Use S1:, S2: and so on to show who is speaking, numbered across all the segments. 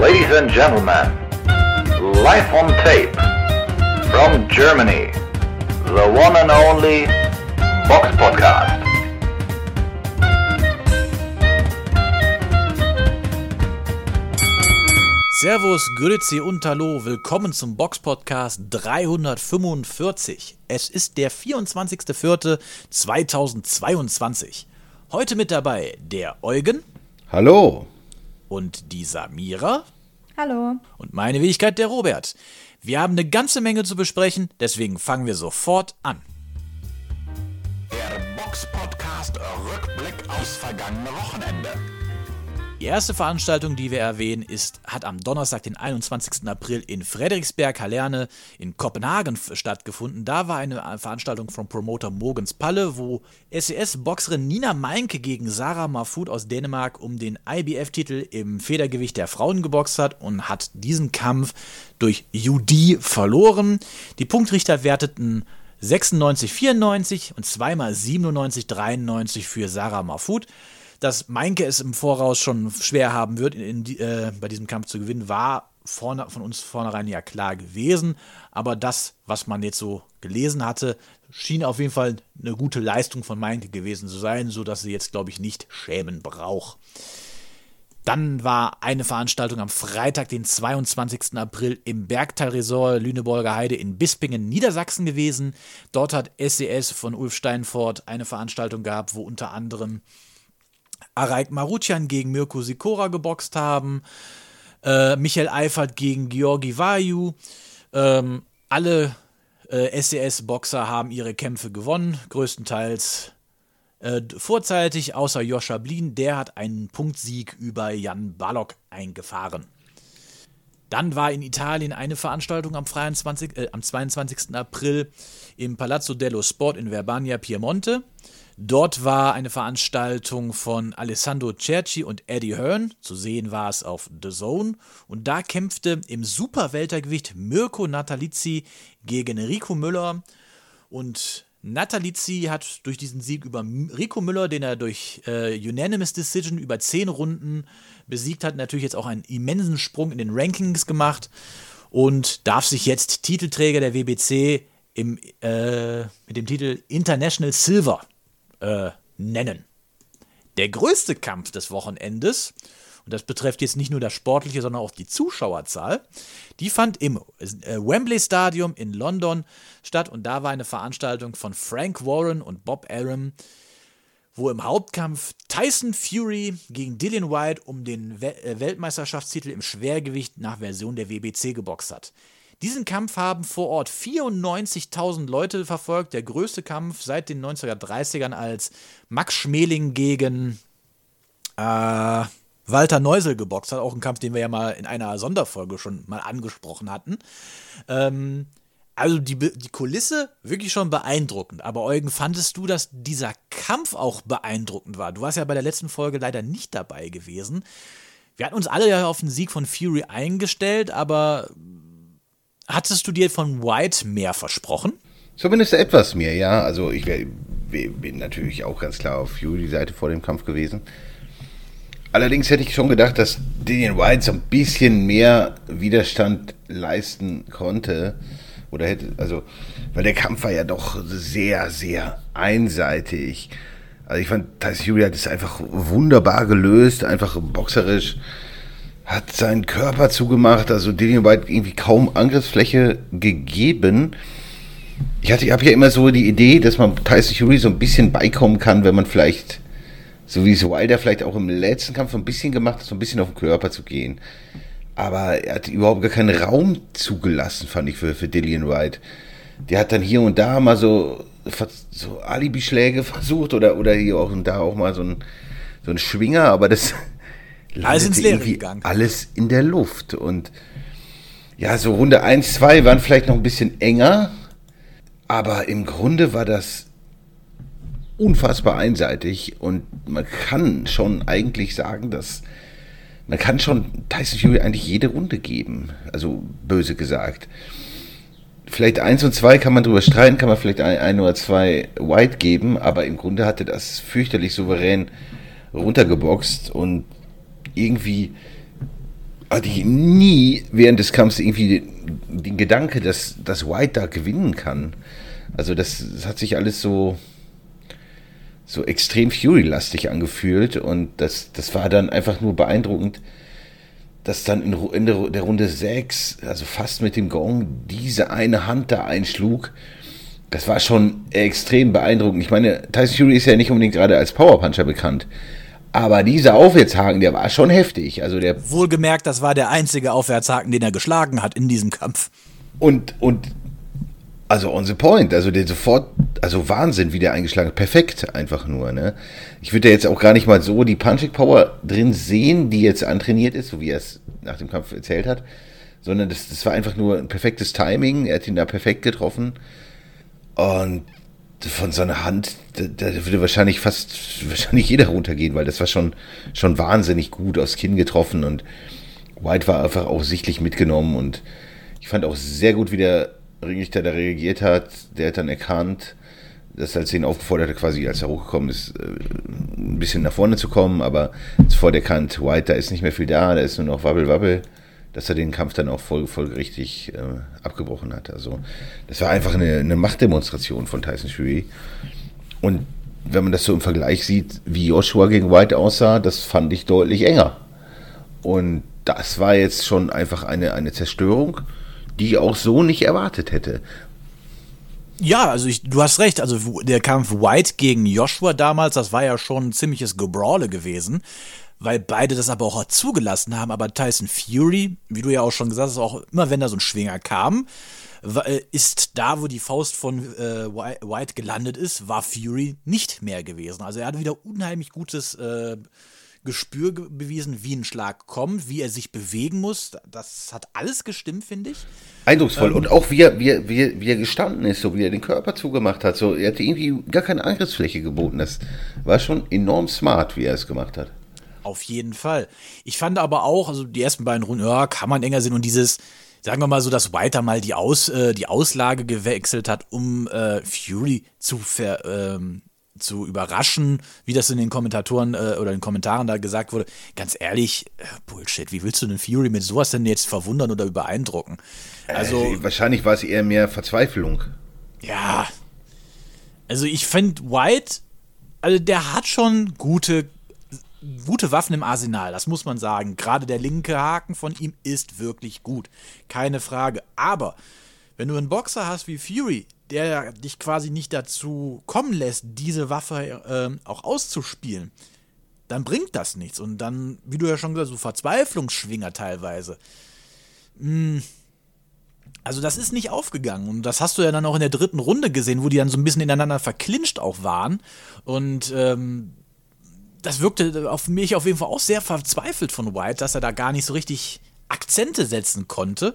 S1: Ladies and gentlemen, live on tape from Germany, the one and only Box Podcast.
S2: Servus, Grüezi und Hallo, willkommen zum Box Podcast 345. Es ist der 24.04.2022. Heute mit dabei der Eugen
S3: Hallo.
S2: und die Samira
S4: Hallo.
S2: und meine Wenigkeit der Robert. Wir haben eine ganze Menge zu besprechen, deswegen fangen wir sofort an.
S5: Der Box Podcast Rückblick aufs vergangene Wochenende.
S2: Die erste Veranstaltung, die wir erwähnen, ist, hat am Donnerstag, den 21. April in Frederiksberg, Hallerne in Kopenhagen stattgefunden. Da war eine äh, Veranstaltung vom Promoter Mogens Palle, wo SES-Boxerin Nina Meinke gegen Sarah Mahfoud aus Dänemark um den IBF-Titel im Federgewicht der Frauen geboxt hat und hat diesen Kampf durch UD verloren. Die Punktrichter werteten 96-94 und zweimal 97-93 für Sarah Mahfoud. Dass Meinke es im Voraus schon schwer haben wird, in, die, äh, bei diesem Kampf zu gewinnen, war vorne, von uns vornherein ja klar gewesen. Aber das, was man jetzt so gelesen hatte, schien auf jeden Fall eine gute Leistung von Meinke gewesen zu sein, sodass sie jetzt, glaube ich, nicht schämen braucht. Dann war eine Veranstaltung am Freitag, den 22. April im Bergtalresort Lüneburger Heide in Bispingen, Niedersachsen gewesen. Dort hat SES von Ulf Steinfort eine Veranstaltung gehabt, wo unter anderem Araik Marutian gegen Mirko Sikora geboxt haben, äh, Michael Eifert gegen Georgi Vayu. Ähm, alle äh, SES-Boxer haben ihre Kämpfe gewonnen, größtenteils äh, vorzeitig, außer Joscha Blin, der hat einen Punktsieg über Jan Balog eingefahren. Dann war in Italien eine Veranstaltung am, 23, äh, am 22. April im Palazzo dello Sport in Verbania, Piemonte. Dort war eine Veranstaltung von Alessandro Cerci und Eddie Hearn. Zu sehen war es auf The Zone. Und da kämpfte im Superweltergewicht Mirko Natalizzi gegen Rico Müller. Und Natalizzi hat durch diesen Sieg über Rico Müller, den er durch äh, Unanimous Decision über zehn Runden besiegt hat, natürlich jetzt auch einen immensen Sprung in den Rankings gemacht und darf sich jetzt Titelträger der WBC im, äh, mit dem Titel International Silver äh, nennen. Der größte Kampf des Wochenendes, und das betrifft jetzt nicht nur das Sportliche, sondern auch die Zuschauerzahl, die fand im äh, Wembley Stadium in London statt und da war eine Veranstaltung von Frank Warren und Bob Arum, wo im Hauptkampf Tyson Fury gegen Dillian White um den äh, Weltmeisterschaftstitel im Schwergewicht nach Version der WBC geboxt hat. Diesen Kampf haben vor Ort 94.000 Leute verfolgt, der größte Kampf seit den 1930ern, als Max Schmeling gegen äh, Walter Neusel geboxt hat. Auch ein Kampf, den wir ja mal in einer Sonderfolge schon mal angesprochen hatten. Ähm, also die, die Kulisse wirklich schon beeindruckend. Aber Eugen, fandest du, dass dieser Kampf auch beeindruckend war? Du warst ja bei der letzten Folge leider nicht dabei gewesen. Wir hatten uns alle ja auf den Sieg von Fury eingestellt, aber hattest du dir von White mehr versprochen?
S3: Zumindest etwas mehr, ja. Also ich wär, bin natürlich auch ganz klar auf Fury-Seite vor dem Kampf gewesen. Allerdings hätte ich schon gedacht, dass Dillian White so ein bisschen mehr Widerstand leisten konnte. Oder hätte, also, weil der Kampf war ja doch sehr, sehr einseitig. Also ich fand, Tyson Fury hat es einfach wunderbar gelöst, einfach boxerisch, hat seinen Körper zugemacht, also Dillian White irgendwie kaum Angriffsfläche gegeben. Ich hatte, ich habe ja immer so die Idee, dass man Tyson Fury so ein bisschen beikommen kann, wenn man vielleicht, so wie es Wilder vielleicht auch im letzten Kampf so ein bisschen gemacht hat, so ein bisschen auf den Körper zu gehen. Aber er hat überhaupt gar keinen Raum zugelassen, fand ich, für, für Dillian White. Der hat dann hier und da mal so, so Alibi-Schläge versucht oder, oder hier auch und da auch mal so ein, so ein Schwinger, aber das
S2: Alles ins Leere gegangen.
S3: alles in der Luft. Und ja, so Runde 1, 2 waren vielleicht noch ein bisschen enger, aber im Grunde war das unfassbar einseitig und man kann schon eigentlich sagen, dass man kann schon Tyson Fury eigentlich jede Runde geben, also böse gesagt. Vielleicht eins und zwei kann man drüber streiten, kann man vielleicht ein, ein oder zwei White geben, aber im Grunde hatte das fürchterlich souverän runtergeboxt und irgendwie hatte ich nie während des Kampfs irgendwie den, den Gedanke, dass, dass White da gewinnen kann. Also das, das hat sich alles so, so extrem Fury-lastig angefühlt und das, das war dann einfach nur beeindruckend, dass dann in, in der Runde 6, also fast mit dem Gong, diese eine Hand da einschlug. Das war schon extrem beeindruckend. Ich meine, Tyson Fury ist ja nicht unbedingt gerade als Powerpuncher bekannt. Aber dieser Aufwärtshaken, der war schon heftig. Also der
S2: Wohlgemerkt, das war der einzige Aufwärtshaken, den er geschlagen hat in diesem Kampf.
S3: Und, und also on the point, also der sofort, also Wahnsinn, wie der eingeschlagen hat. Perfekt einfach nur, ne? Ich würde jetzt auch gar nicht mal so die Punching Power drin sehen, die jetzt antrainiert ist, so wie er es nach dem Kampf erzählt hat, sondern das, das war einfach nur ein perfektes Timing. Er hat ihn da perfekt getroffen. Und von seiner Hand, da, da, würde wahrscheinlich fast, wahrscheinlich jeder runtergehen, weil das war schon, schon wahnsinnig gut aufs Kinn getroffen und White war einfach auch sichtlich mitgenommen und ich fand auch sehr gut, wie der Ringrichter da reagiert hat. Der hat dann erkannt, dass als ihn aufgefordert hat, quasi als er hochgekommen ist, äh, ein bisschen nach vorne zu kommen, aber sofort erkannt, White, da ist nicht mehr viel da, da ist nur noch Wabbel, Wabbel dass er den Kampf dann auch voll, folgerichtig äh, abgebrochen hat. Also das war einfach eine, eine Machtdemonstration von Tyson Fury. Und wenn man das so im Vergleich sieht, wie Joshua gegen White aussah, das fand ich deutlich enger. Und das war jetzt schon einfach eine, eine Zerstörung, die ich auch so nicht erwartet hätte.
S2: Ja, also ich, du hast recht. Also der Kampf White gegen Joshua damals, das war ja schon ein ziemliches Gebrawle gewesen weil beide das aber auch zugelassen haben. Aber Tyson Fury, wie du ja auch schon gesagt hast, auch immer wenn da so ein Schwinger kam, äh, ist da, wo die Faust von äh, White gelandet ist, war Fury nicht mehr gewesen. Also er hat wieder unheimlich gutes äh, Gespür bewiesen, wie ein Schlag kommt, wie er sich bewegen muss. Das hat alles gestimmt, finde ich.
S3: Eindrucksvoll. Ähm, und auch wie er, wie, er, wie, er, wie er gestanden ist, so wie er den Körper zugemacht hat. So, er hatte irgendwie gar keine Angriffsfläche geboten. Das war schon enorm smart, wie er es gemacht hat.
S2: Auf jeden Fall. Ich fand aber auch, also die ersten beiden Runden, ja, kann man enger sehen und dieses, sagen wir mal so, dass White mal die, Aus, äh, die Auslage gewechselt hat, um äh, Fury zu ver, ähm, zu überraschen, wie das in den Kommentatoren äh, oder in den Kommentaren da gesagt wurde. Ganz ehrlich, äh, Bullshit, wie willst du den Fury mit sowas denn jetzt verwundern oder beeindrucken?
S3: Also äh, wahrscheinlich war es eher mehr Verzweiflung.
S2: Ja. Also ich finde White, also der hat schon gute gute Waffen im Arsenal, das muss man sagen. Gerade der linke Haken von ihm ist wirklich gut. Keine Frage. Aber wenn du einen Boxer hast wie Fury, der dich quasi nicht dazu kommen lässt, diese Waffe äh, auch auszuspielen, dann bringt das nichts. Und dann, wie du ja schon gesagt hast, so Verzweiflungsschwinger teilweise. Hm. Also das ist nicht aufgegangen. Und das hast du ja dann auch in der dritten Runde gesehen, wo die dann so ein bisschen ineinander verklincht auch waren. Und ähm, das wirkte auf mich auf jeden Fall auch sehr verzweifelt von White, dass er da gar nicht so richtig Akzente setzen konnte.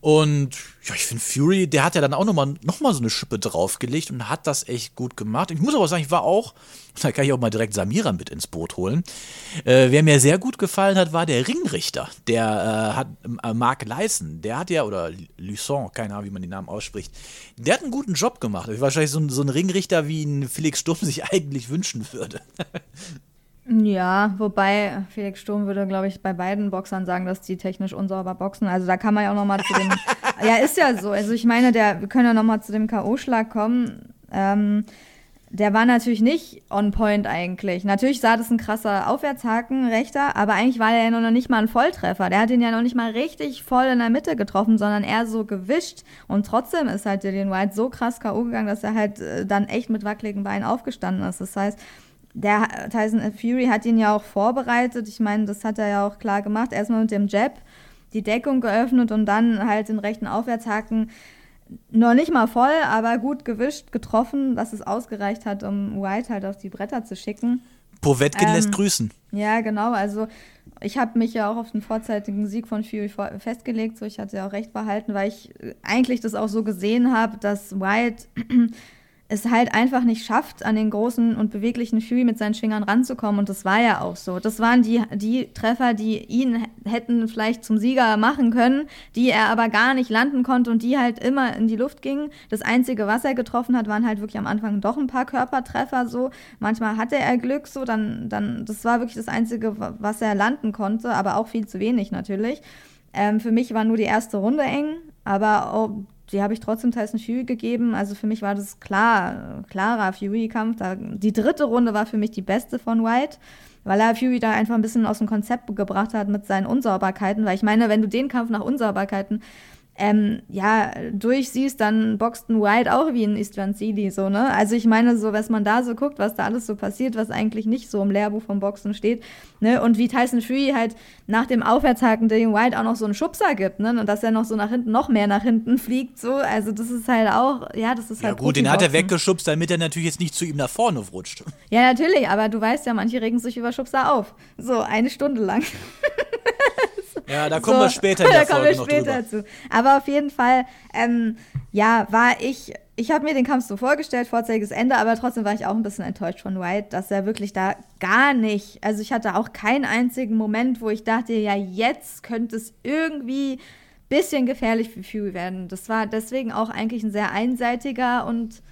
S2: Und ja, ich finde Fury, der hat ja dann auch nochmal noch mal so eine Schippe draufgelegt und hat das echt gut gemacht. Ich muss aber sagen, ich war auch, da kann ich auch mal direkt Samira mit ins Boot holen. Äh, wer mir sehr gut gefallen hat, war der Ringrichter. Der äh, hat äh, Mark Leisen, der hat ja, oder Luçon, keine Ahnung, wie man den Namen ausspricht, der hat einen guten Job gemacht. Wahrscheinlich so, so ein Ringrichter, wie ihn Felix Sturm sich eigentlich wünschen würde.
S4: Ja, wobei Felix Sturm würde, glaube ich, bei beiden Boxern sagen, dass die technisch unsauber boxen. Also da kann man ja auch noch mal zu dem. ja, ist ja so. Also ich meine, der, wir können ja noch mal zu dem K.O.-Schlag kommen. Ähm, der war natürlich nicht on point eigentlich. Natürlich sah das ein krasser Aufwärtshaken, rechter, aber eigentlich war der ja noch nicht mal ein Volltreffer. Der hat ihn ja noch nicht mal richtig voll in der Mitte getroffen, sondern eher so gewischt. Und trotzdem ist halt Dillian White so krass K.O. gegangen, dass er halt äh, dann echt mit wackeligen Beinen aufgestanden ist. Das heißt, der Tyson Fury hat ihn ja auch vorbereitet. Ich meine, das hat er ja auch klar gemacht. Erstmal mit dem Jab die Deckung geöffnet und dann halt den rechten Aufwärtshaken noch nicht mal voll, aber gut gewischt, getroffen, dass es ausgereicht hat, um White halt auf die Bretter zu schicken.
S2: Povetkin ähm, lässt grüßen.
S4: Ja, genau. Also ich habe mich ja auch auf den vorzeitigen Sieg von Fury festgelegt. So, ich hatte ja auch recht behalten, weil ich eigentlich das auch so gesehen habe, dass White es halt einfach nicht schafft, an den großen und beweglichen Fury mit seinen Schwingern ranzukommen. Und das war ja auch so. Das waren die, die Treffer, die ihn hätten vielleicht zum Sieger machen können, die er aber gar nicht landen konnte und die halt immer in die Luft gingen. Das Einzige, was er getroffen hat, waren halt wirklich am Anfang doch ein paar Körpertreffer so. Manchmal hatte er Glück so, dann, dann, das war wirklich das Einzige, was er landen konnte, aber auch viel zu wenig natürlich. Ähm, für mich war nur die erste Runde eng, aber die habe ich trotzdem Tyson Fury gegeben. Also für mich war das klar, klarer Fury-Kampf. Die dritte Runde war für mich die beste von White, weil er Fury da einfach ein bisschen aus dem Konzept gebracht hat mit seinen Unsauberkeiten. Weil ich meine, wenn du den Kampf nach Unsauberkeiten ähm, ja, durchsiehst, dann boxt ein White auch wie ein Istvan Sidi, so, ne? Also ich meine, so, was man da so guckt, was da alles so passiert, was eigentlich nicht so im Lehrbuch vom Boxen steht, ne? Und wie Tyson Fury halt nach dem Aufwärtshaken Dillian White auch noch so einen Schubser gibt, ne? Und dass er noch so nach hinten, noch mehr nach hinten fliegt, so. Also das ist halt auch, ja, das ist halt.
S2: Ja gut, den hat er weggeschubst, damit er natürlich jetzt nicht zu ihm nach vorne rutscht.
S4: Ja, natürlich, aber du weißt ja, manche regen sich über Schubser auf. So, eine Stunde lang.
S2: Ja, da kommen so, wir später da kommen wir später
S4: zu. Aber auf jeden Fall, ähm, ja, war ich, ich habe mir den Kampf so vorgestellt, vorzeitiges Ende, aber trotzdem war ich auch ein bisschen enttäuscht von White, dass er wirklich da gar nicht, also ich hatte auch keinen einzigen Moment, wo ich dachte, ja, jetzt könnte es irgendwie ein bisschen gefährlich für Fury werden. Das war deswegen auch eigentlich ein sehr einseitiger und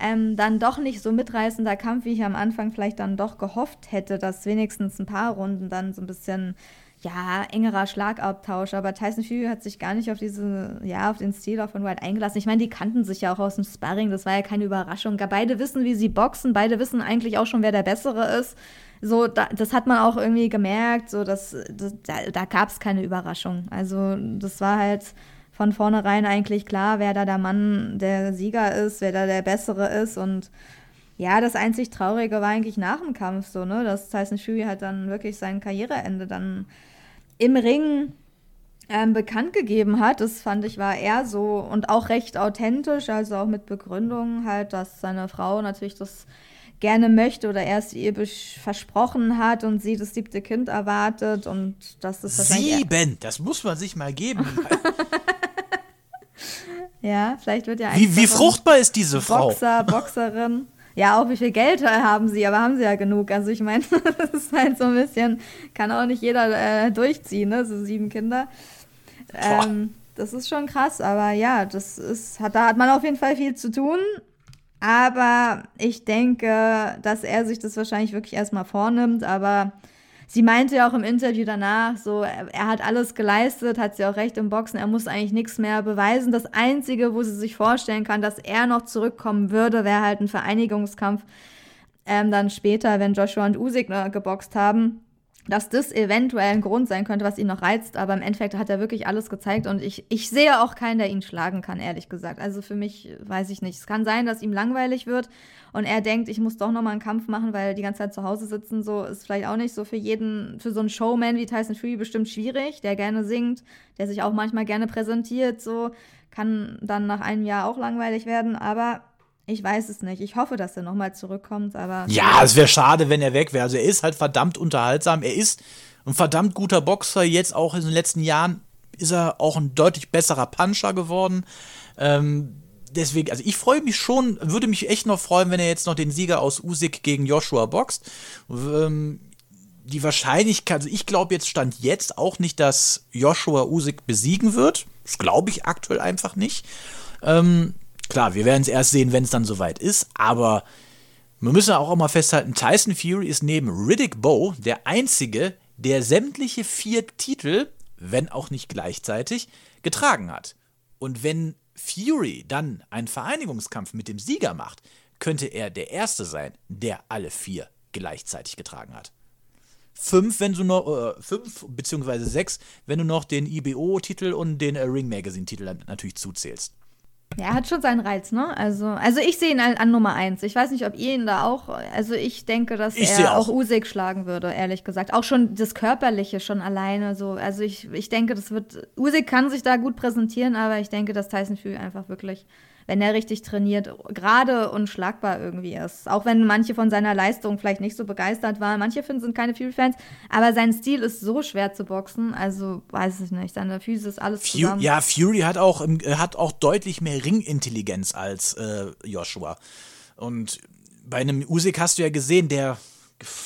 S4: ähm, dann doch nicht so mitreißender Kampf, wie ich am Anfang vielleicht dann doch gehofft hätte, dass wenigstens ein paar Runden dann so ein bisschen ja, engerer Schlagabtausch, aber Tyson Fury hat sich gar nicht auf diese, ja, auf den Stil von White eingelassen. Ich meine, die kannten sich ja auch aus dem Sparring, das war ja keine Überraschung. Beide wissen, wie sie boxen, beide wissen eigentlich auch schon, wer der Bessere ist. So, da, das hat man auch irgendwie gemerkt, so, dass, das, da, da gab es keine Überraschung. Also, das war halt von vornherein eigentlich klar, wer da der Mann, der Sieger ist, wer da der Bessere ist und ja, das einzig Traurige war eigentlich nach dem Kampf so, ne, dass Tyson Fury halt dann wirklich sein Karriereende dann im Ring ähm, bekannt gegeben hat. Das fand ich war eher so und auch recht authentisch, also auch mit Begründung halt, dass seine Frau natürlich das gerne möchte oder er es ihr versprochen hat und sie das siebte Kind erwartet und dass das
S2: Sieben, das muss man sich mal geben.
S4: ja, vielleicht wird ja
S2: Wie, wie fruchtbar ist diese Frau?
S4: Boxer, Boxerin. Ja, auch wie viel Geld haben sie, aber haben sie ja genug. Also ich meine, das ist halt so ein bisschen, kann auch nicht jeder äh, durchziehen, ne? So sieben Kinder. Ähm, das ist schon krass, aber ja, das ist, hat, da hat man auf jeden Fall viel zu tun. Aber ich denke, dass er sich das wahrscheinlich wirklich erstmal vornimmt, aber sie meinte ja auch im Interview danach, so, er hat alles geleistet, hat sie auch recht im Boxen, er muss eigentlich nichts mehr beweisen. Das Einzige, wo sie sich vorstellen kann, dass er noch zurückkommen würde, wäre halt ein Vereinigungskampf. Ähm, dann später, wenn Joshua und Usyk geboxt haben dass das eventuell ein Grund sein könnte, was ihn noch reizt, aber im Endeffekt hat er wirklich alles gezeigt und ich, ich sehe auch keinen, der ihn schlagen kann, ehrlich gesagt. Also für mich weiß ich nicht. Es kann sein, dass ihm langweilig wird und er denkt, ich muss doch nochmal einen Kampf machen, weil die ganze Zeit zu Hause sitzen, so ist vielleicht auch nicht so für jeden, für so einen Showman wie Tyson Fury bestimmt schwierig, der gerne singt, der sich auch manchmal gerne präsentiert, so kann dann nach einem Jahr auch langweilig werden, aber ich weiß es nicht. Ich hoffe, dass er nochmal zurückkommt, aber.
S2: Ja, es wäre schade, wenn er weg wäre. Also er ist halt verdammt unterhaltsam. Er ist ein verdammt guter Boxer. Jetzt auch in den letzten Jahren ist er auch ein deutlich besserer Puncher geworden. Ähm, deswegen, also ich freue mich schon, würde mich echt noch freuen, wenn er jetzt noch den Sieger aus Usyk gegen Joshua boxt. Ähm, die Wahrscheinlichkeit, also ich glaube jetzt stand jetzt auch nicht, dass Joshua Usyk besiegen wird. Das glaube ich aktuell einfach nicht. Ähm, Klar, wir werden es erst sehen, wenn es dann soweit ist, aber wir müssen auch mal festhalten, Tyson Fury ist neben Riddick Bowe der einzige, der sämtliche vier Titel, wenn auch nicht gleichzeitig, getragen hat. Und wenn Fury dann einen Vereinigungskampf mit dem Sieger macht, könnte er der Erste sein, der alle vier gleichzeitig getragen hat. Fünf, wenn du noch, äh, fünf beziehungsweise sechs, wenn du noch den IBO-Titel und den äh, Ring Magazine-Titel natürlich zuzählst.
S4: Ja, er hat schon seinen Reiz, ne? Also, also ich sehe ihn an, an, Nummer eins. Ich weiß nicht, ob ihr ihn da auch. Also ich denke, dass ich er auch, auch Usyk schlagen würde, ehrlich gesagt. Auch schon das Körperliche schon alleine so. Also ich, ich denke, das wird. Usyk kann sich da gut präsentieren, aber ich denke, dass Tyson Fury einfach wirklich wenn er richtig trainiert, gerade unschlagbar irgendwie ist. Auch wenn manche von seiner Leistung vielleicht nicht so begeistert waren. Manche finden, sind keine Fury-Fans, aber sein Stil ist so schwer zu boxen, also weiß ich nicht. Seine Füße ist alles
S2: Fu
S4: zusammen.
S2: ja, Fury hat auch, äh, hat auch deutlich mehr Ringintelligenz als äh, Joshua. Und bei einem Usyk hast du ja gesehen, der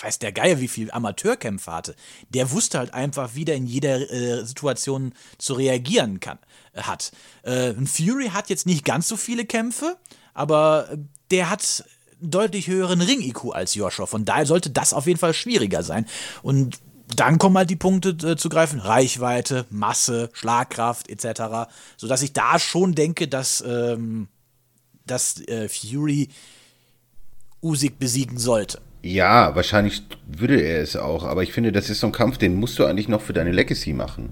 S2: weiß der Geier, wie viel Amateurkämpfe hatte. Der wusste halt einfach, wie der in jeder äh, Situation zu reagieren kann, äh, hat. Äh, Fury hat jetzt nicht ganz so viele Kämpfe, aber der hat einen deutlich höheren Ring-IQ als Joshua. Von daher sollte das auf jeden Fall schwieriger sein. Und dann kommen halt die Punkte äh, zu greifen: Reichweite, Masse, Schlagkraft etc. Sodass ich da schon denke, dass, ähm, dass äh, Fury Usyk besiegen sollte.
S3: Ja, wahrscheinlich würde er es auch, aber ich finde, das ist so ein Kampf, den musst du eigentlich noch für deine Legacy machen.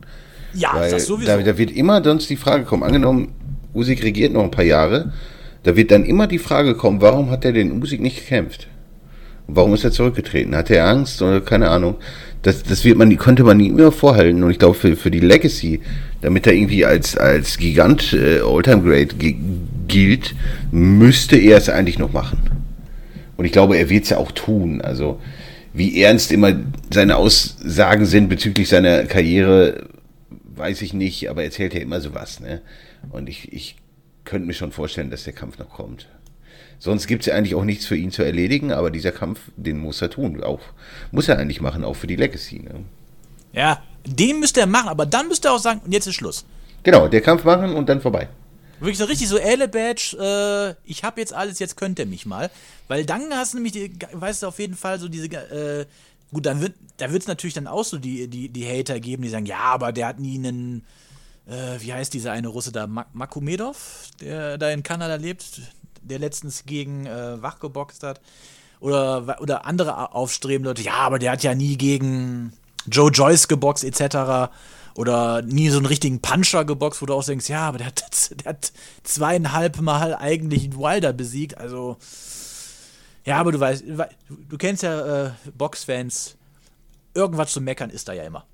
S2: Ja,
S3: Weil
S2: das sowieso.
S3: Da, da wird immer sonst die Frage kommen, angenommen, Usyk regiert noch ein paar Jahre, da wird dann immer die Frage kommen, warum hat er den Usyk nicht gekämpft? Warum ist er zurückgetreten? Hat er Angst oder keine Ahnung? Das, das wird man, konnte man nie mehr vorhalten. Und ich glaube, für, für die Legacy, damit er irgendwie als, als Gigant äh, Alltime Great gilt, müsste er es eigentlich noch machen. Und ich glaube, er wird es ja auch tun. Also, wie ernst immer seine Aussagen sind bezüglich seiner Karriere, weiß ich nicht, aber er erzählt ja immer sowas. Ne? Und ich, ich könnte mir schon vorstellen, dass der Kampf noch kommt. Sonst gibt es ja eigentlich auch nichts für ihn zu erledigen, aber dieser Kampf, den muss er tun. Auch, muss er eigentlich machen, auch für die Legacy. Ne?
S2: Ja, den müsste er machen, aber dann müsste er auch sagen, und jetzt ist Schluss.
S3: Genau, der Kampf machen und dann vorbei.
S2: Wirklich so richtig so, Elle Badge, äh, ich habe jetzt alles, jetzt könnt ihr mich mal. Weil dann hast du nämlich, weißt du, auf jeden Fall so diese, äh, gut, dann wird, da wird es natürlich dann auch so die, die, die Hater geben, die sagen, ja, aber der hat nie einen, äh, wie heißt dieser eine Russe da, Mak Makumedov, der da in Kanada lebt, der letztens gegen äh, Wach geboxt hat. Oder, oder andere aufstrebende Leute, ja, aber der hat ja nie gegen Joe Joyce geboxt, etc. Oder nie so einen richtigen Puncher geboxt, wo du auch denkst, ja, aber der hat, der hat zweieinhalb Mal eigentlich einen Wilder besiegt. Also, ja, aber du weißt, du kennst ja äh, Boxfans. Irgendwas zu meckern ist da ja immer.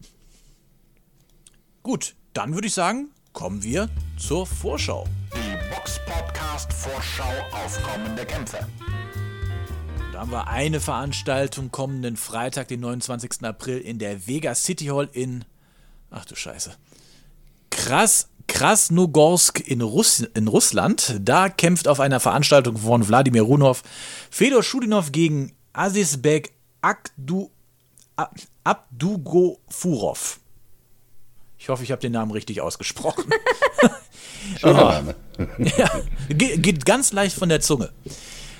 S2: Gut, dann würde ich sagen, kommen wir zur Vorschau.
S5: Die Box Podcast Vorschau auf kommende Kämpfe.
S2: Da haben wir eine Veranstaltung kommenden Freitag, den 29. April in der Vega City Hall in Ach du Scheiße. Krass, Krasnogorsk in, Russ in Russland. Da kämpft auf einer Veranstaltung von Wladimir Runov Fedor Schudinov gegen Azizbek Akdu, Abdugofurov. Ich hoffe, ich habe den Namen richtig ausgesprochen.
S3: Schöner Name.
S2: ja, geht ganz leicht von der Zunge.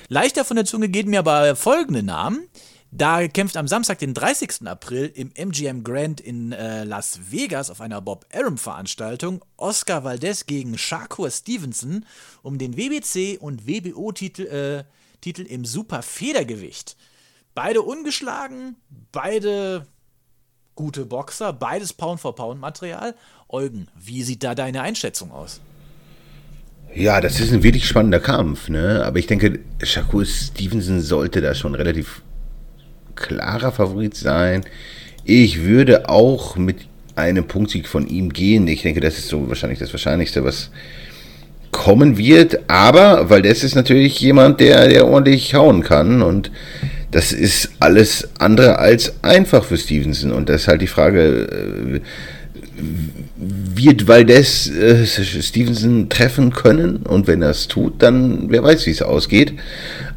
S2: Leichter von der Zunge geht mir aber folgende Namen. Da kämpft am Samstag, den 30. April, im MGM Grand in äh, Las Vegas auf einer Bob Arum-Veranstaltung Oscar Valdez gegen Shakur Stevenson um den WBC und WBO-Titel äh, Titel im Superfedergewicht. Beide ungeschlagen, beide gute Boxer, beides Pound-for-Pound-Material. Eugen, wie sieht da deine Einschätzung aus?
S3: Ja, das ist ein wirklich spannender Kampf, ne? Aber ich denke, Shakur Stevenson sollte da schon relativ klarer Favorit sein. Ich würde auch mit einem Punktsieg von ihm gehen. Ich denke, das ist so wahrscheinlich das Wahrscheinlichste, was kommen wird. Aber, weil ist natürlich jemand, der, der ordentlich hauen kann. Und das ist alles andere als einfach für Stevenson. Und das ist halt die Frage, äh, wird Valdez äh, Stevenson treffen können? Und wenn er es tut, dann wer weiß, wie es ausgeht.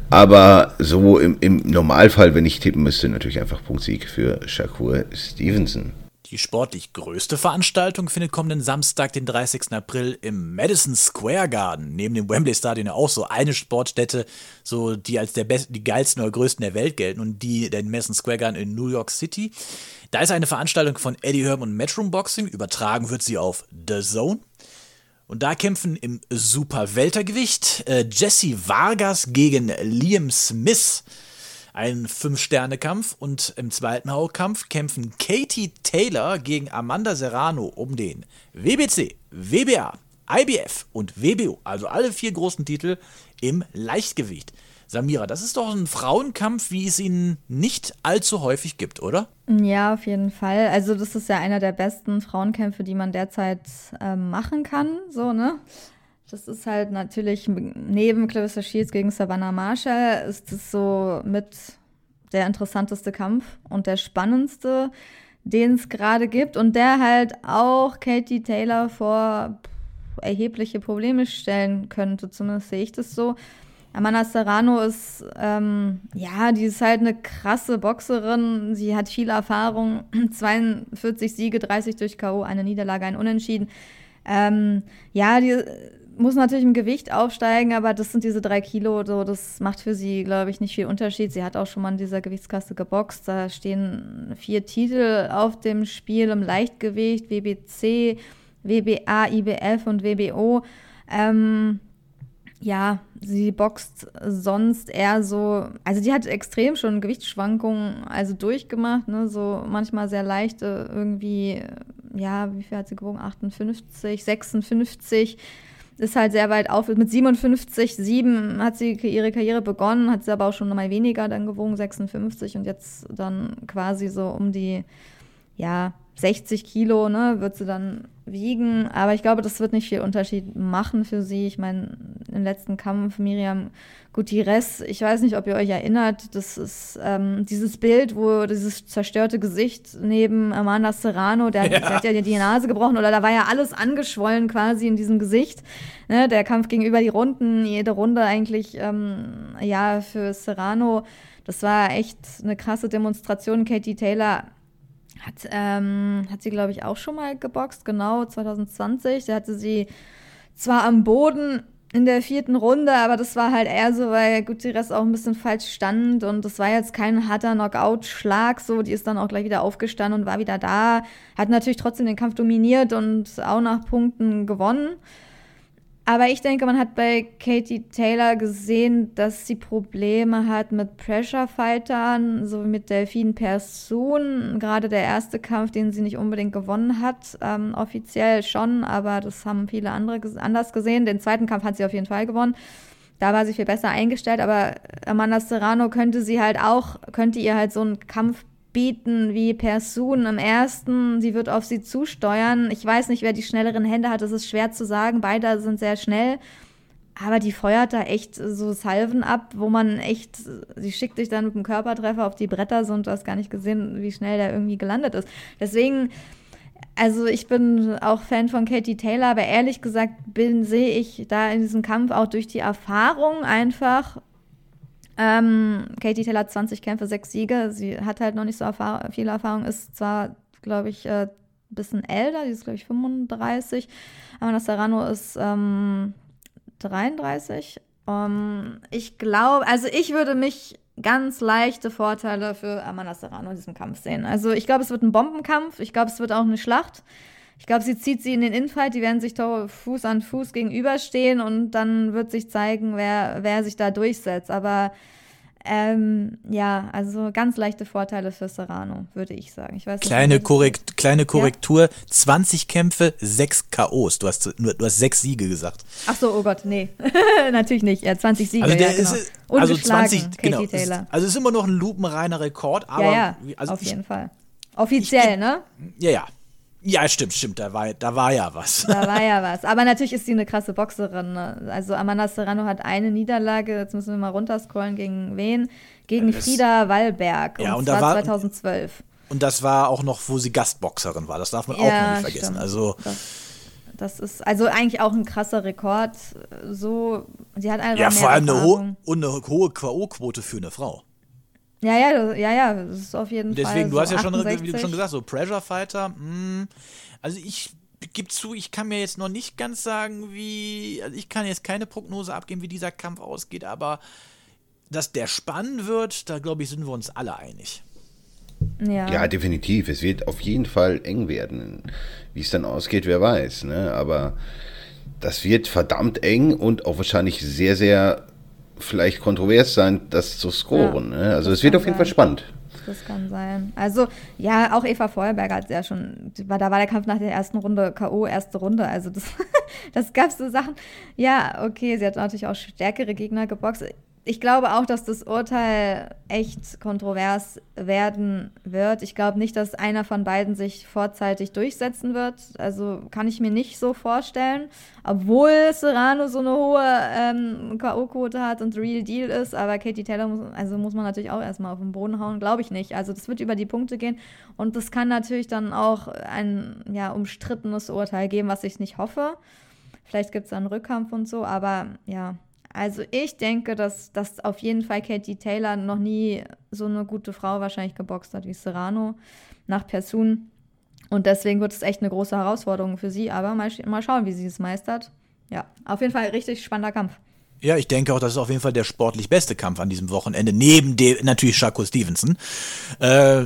S3: Aber so im, im Normalfall, wenn ich tippen müsste, natürlich einfach Punktsieg für Shakur Stevenson.
S2: Die sportlich größte Veranstaltung findet kommenden Samstag, den 30. April, im Madison Square Garden. Neben dem Wembley Stadion ja auch so eine Sportstätte, so die als der besten, die geilsten oder größten der Welt gelten und die den Madison Square Garden in New York City. Da ist eine Veranstaltung von Eddie Herm und Matchroom Boxing. Übertragen wird sie auf The Zone. Und da kämpfen im Super-Weltergewicht äh, Jesse Vargas gegen Liam Smith. Ein Fünf-Sterne-Kampf. Und im zweiten Hauptkampf kämpfen Katie Taylor gegen Amanda Serrano um den WBC, WBA, IBF und WBO. Also alle vier großen Titel im Leichtgewicht. Samira, das ist doch ein Frauenkampf, wie es ihn nicht allzu häufig gibt, oder?
S4: Ja, auf jeden Fall. Also das ist ja einer der besten Frauenkämpfe, die man derzeit äh, machen kann. So, ne? Das ist halt natürlich neben Clarissa Shields gegen Savannah Marshall ist es so mit der interessanteste Kampf und der spannendste, den es gerade gibt und der halt auch Katie Taylor vor erhebliche Probleme stellen könnte. Zumindest sehe ich das so. Amanda Serrano ist, ähm, ja, die ist halt eine krasse Boxerin. Sie hat viel Erfahrung. 42 Siege, 30 durch K.O., eine Niederlage, ein Unentschieden. Ähm, ja, die muss natürlich im Gewicht aufsteigen, aber das sind diese drei Kilo, so, das macht für sie, glaube ich, nicht viel Unterschied. Sie hat auch schon mal in dieser Gewichtskasse geboxt. Da stehen vier Titel auf dem Spiel im Leichtgewicht, WBC, WBA, IBF und WBO. Ähm, ja, sie boxt sonst eher so, also die hat extrem schon Gewichtsschwankungen also durchgemacht, ne, so manchmal sehr leichte, irgendwie, ja, wie viel hat sie gewogen? 58, 56, ist halt sehr weit auf. Mit 57, 7 hat sie ihre Karriere begonnen, hat sie aber auch schon mal weniger dann gewogen, 56 und jetzt dann quasi so um die, ja, 60 Kilo, ne, wird sie dann wiegen. Aber ich glaube, das wird nicht viel Unterschied machen für sie. Ich meine, im letzten Kampf Miriam Gutierrez, ich weiß nicht, ob ihr euch erinnert, das ist ähm, dieses Bild, wo dieses zerstörte Gesicht neben Amanda Serrano, der, ja. der, hat ja die Nase gebrochen oder da war ja alles angeschwollen quasi in diesem Gesicht. Ne, der Kampf gegenüber die Runden, jede Runde eigentlich, ähm, ja, für Serrano. Das war echt eine krasse Demonstration. Katie Taylor hat, ähm, hat sie, glaube ich, auch schon mal geboxt, genau, 2020. Da hatte sie zwar am Boden in der vierten Runde, aber das war halt eher so, weil Gutierrez auch ein bisschen falsch stand und das war jetzt kein harter Knockout-Schlag, so, die ist dann auch gleich wieder aufgestanden und war wieder da, hat natürlich trotzdem den Kampf dominiert und auch nach Punkten gewonnen. Aber ich denke, man hat bei Katie Taylor gesehen, dass sie Probleme hat mit Pressure-Fightern, so mit Delphine Persoon. Gerade der erste Kampf, den sie nicht unbedingt gewonnen hat, ähm, offiziell schon, aber das haben viele andere anders gesehen. Den zweiten Kampf hat sie auf jeden Fall gewonnen. Da war sie viel besser eingestellt, aber Amanda Serrano könnte sie halt auch, könnte ihr halt so einen Kampf bieten wie Persun im ersten. Sie wird auf sie zusteuern. Ich weiß nicht, wer die schnelleren Hände hat. Das ist schwer zu sagen. Beide sind sehr schnell. Aber die feuert da echt so Salven ab, wo man echt, sie schickt sich dann mit dem Körpertreffer auf die Bretter so und du hast gar nicht gesehen, wie schnell der irgendwie gelandet ist. Deswegen, also ich bin auch Fan von Katie Taylor, aber ehrlich gesagt bin, sehe ich da in diesem Kampf auch durch die Erfahrung einfach ähm, Katie Taylor hat 20 Kämpfe, 6 Siege. Sie hat halt noch nicht so erfahr viel Erfahrung, ist zwar, glaube ich, ein äh, bisschen älter, die ist, glaube ich, 35. Amanda Serrano ist ähm, 33. Um, ich glaube, also ich würde mich ganz leichte Vorteile für Amanda Serrano in diesem Kampf sehen. Also ich glaube, es wird ein Bombenkampf. Ich glaube, es wird auch eine Schlacht. Ich glaube, sie zieht sie in den Infight, die werden sich Fuß an Fuß gegenüberstehen und dann wird sich zeigen, wer, wer sich da durchsetzt. Aber ähm, ja, also ganz leichte Vorteile für Serrano, würde ich sagen. Ich weiß
S2: kleine, Korrekt, kleine Korrektur, ja? 20 Kämpfe, 6 K.O.s. Du hast, du hast 6 Siege gesagt.
S4: Ach so, oh Gott, nee. Natürlich nicht. Ja, 20 Siege,
S2: also der
S4: ja, genau.
S2: Ist, also 20, genau. Taylor. Also es ist immer noch ein lupenreiner Rekord, aber...
S4: Ja, ja,
S2: also
S4: auf ich, jeden Fall. Offiziell, ich, ne?
S2: Ja, ja. Ja, stimmt, stimmt, da war, da war ja was.
S4: Da war ja was. Aber natürlich ist sie eine krasse Boxerin. Ne? Also Amanda Serrano hat eine Niederlage, jetzt müssen wir mal runterscrollen, gegen wen? Gegen das, Frieda Wallberg.
S2: Ja,
S4: und,
S2: und
S4: zwar
S2: da war,
S4: 2012.
S2: Und das war auch noch, wo sie Gastboxerin war. Das darf man ja, auch noch nicht vergessen.
S4: Stimmt.
S2: Also
S4: das, das, ist also eigentlich auch ein krasser Rekord. So, sie hat einfach
S2: Ja, vor allem eine, ho
S4: und
S2: eine hohe K.O.-Quote für eine Frau.
S4: Ja, ja, ja, ja, das ist auf jeden
S2: Deswegen,
S4: Fall.
S2: Deswegen, du hast
S4: so
S2: ja schon,
S4: 68.
S2: wie du schon gesagt, so Pressure Fighter, mh, hm, also ich gebe zu, ich kann mir jetzt noch nicht ganz sagen, wie, also ich kann jetzt keine Prognose abgeben, wie dieser Kampf ausgeht, aber dass der spannend wird, da glaube ich, sind wir uns alle einig.
S4: Ja.
S3: ja, definitiv. Es wird auf jeden Fall eng werden. Wie es dann ausgeht, wer weiß. Ne? Aber das wird verdammt eng und auch wahrscheinlich sehr, sehr vielleicht kontrovers sein, das zu scoren. Ja, ne? Also es wird auf jeden sein. Fall spannend.
S4: Das kann sein. Also, ja, auch Eva Feuerberger hat ja schon, da war der Kampf nach der ersten Runde K.O., erste Runde. Also, das, das gab so Sachen. Ja, okay, sie hat natürlich auch stärkere Gegner geboxt. Ich glaube auch, dass das Urteil echt kontrovers werden wird. Ich glaube nicht, dass einer von beiden sich vorzeitig durchsetzen wird. Also kann ich mir nicht so vorstellen. Obwohl Serrano so eine hohe ähm, K.O.-Quote hat und Real Deal ist. Aber Katie Taylor muss, also muss man natürlich auch erstmal auf den Boden hauen. Glaube ich nicht. Also das wird über die Punkte gehen. Und das kann natürlich dann auch ein ja, umstrittenes Urteil geben, was ich nicht hoffe. Vielleicht gibt es dann Rückkampf und so. Aber ja, also ich denke, dass, dass auf jeden Fall Katie Taylor noch nie so eine gute Frau wahrscheinlich geboxt hat wie Serrano nach Persun. Und deswegen wird es echt eine große Herausforderung für sie. Aber mal, mal schauen, wie sie es meistert. Ja, auf jeden Fall richtig spannender Kampf.
S2: Ja, ich denke auch, das ist auf jeden Fall der sportlich beste Kampf an diesem Wochenende, neben dem natürlich Shakur Stevenson. Äh,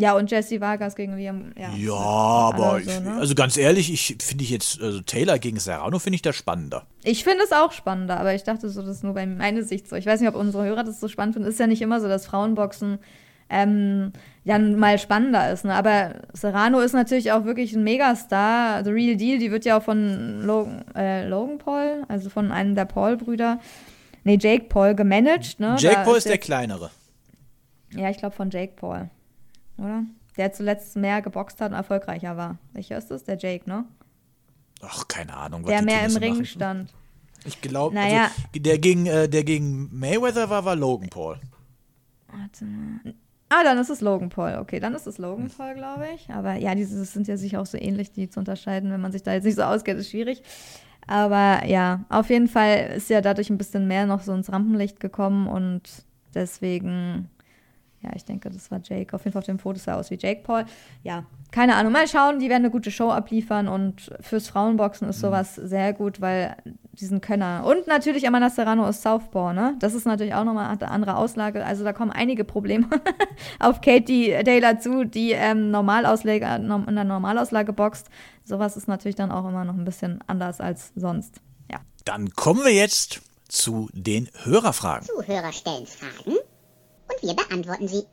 S4: ja, und Jesse Vargas gegen Liam. Ja,
S2: ja aber ich, so, ne? also ganz ehrlich, ich finde ich jetzt, also Taylor gegen Serrano finde ich das spannender.
S4: Ich finde es auch spannender, aber ich dachte so, das ist nur bei meiner Sicht so. Ich weiß nicht, ob unsere Hörer das so spannend finden. Ist ja nicht immer so, dass Frauenboxen ähm, ja mal spannender ist. Ne? Aber Serrano ist natürlich auch wirklich ein Megastar. The Real Deal, die wird ja auch von Logan, äh, Logan Paul, also von einem der Paul-Brüder, nee, Jake Paul gemanagt. Ne?
S2: Jake da Paul ist der, der kleinere.
S4: Ja, ich glaube von Jake Paul oder? Der zuletzt mehr geboxt hat und erfolgreicher war. Welcher ist das? Der Jake, ne?
S2: Ach, keine Ahnung.
S4: der mehr im Ring machen. stand.
S2: Ich glaube, naja. also, der, gegen, äh, der gegen Mayweather war, war Logan Paul.
S4: Warte mal. Ah, dann ist es Logan Paul. Okay, dann ist es Logan hm. Paul, glaube ich. Aber ja, diese sind ja sicher auch so ähnlich, die zu unterscheiden. Wenn man sich da jetzt nicht so auskennt, ist schwierig. Aber ja, auf jeden Fall ist ja dadurch ein bisschen mehr noch so ins Rampenlicht gekommen und deswegen ja, ich denke, das war Jake. Auf jeden Fall auf dem Foto sah aus wie Jake Paul. Ja, keine Ahnung. Mal schauen, die werden eine gute Show abliefern und fürs Frauenboxen ist mhm. sowas sehr gut, weil diesen Könner. Und natürlich Amanda Serrano ist Southpaw, ne? Das ist natürlich auch nochmal eine andere Auslage. Also da kommen einige Probleme auf Katie Taylor zu, die ähm, Normalausleger, in der Normalauslage boxt. Sowas ist natürlich dann auch immer noch ein bisschen anders als sonst. Ja.
S2: Dann kommen wir jetzt zu den Hörerfragen.
S6: Zuhörer stellen Fragen und wir beantworten sie.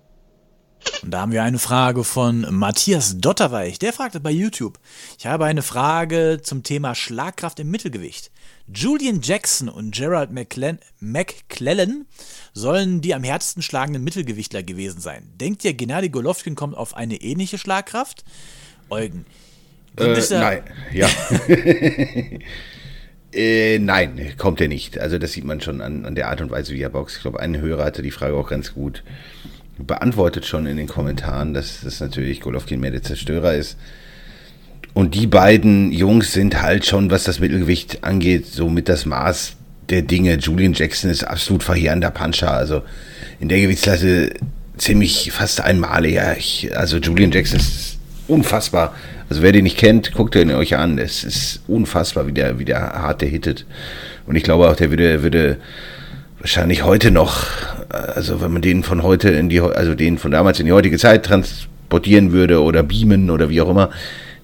S2: Und da haben wir eine Frage von Matthias Dotterweich. Der fragte bei YouTube: Ich habe eine Frage zum Thema Schlagkraft im Mittelgewicht. Julian Jackson und Gerald McClellan, McClellan sollen die am härtesten schlagenden Mittelgewichtler gewesen sein. Denkt ihr, Gennady Golovkin kommt auf eine ähnliche Schlagkraft? Eugen.
S3: Äh, nein, ja. Äh, nein, kommt er nicht. Also das sieht man schon an, an der Art und Weise, wie er boxt. Ich glaube, ein Hörer hatte die Frage auch ganz gut beantwortet schon in den Kommentaren, dass das natürlich Golovkin mehr der Zerstörer ist. Und die beiden Jungs sind halt schon, was das Mittelgewicht angeht, so mit das Maß der Dinge. Julian Jackson ist absolut verheerender Puncher. Also in der Gewichtsklasse ziemlich fast einmalig. Ja, ich, also Julian Jackson ist unfassbar also wer den nicht kennt, guckt ihn euch an. Es ist unfassbar, wie der, wie der hart der hittet. Und ich glaube auch, der würde, würde wahrscheinlich heute noch, also wenn man den von heute in die, also den von damals in die heutige Zeit transportieren würde oder beamen oder wie auch immer,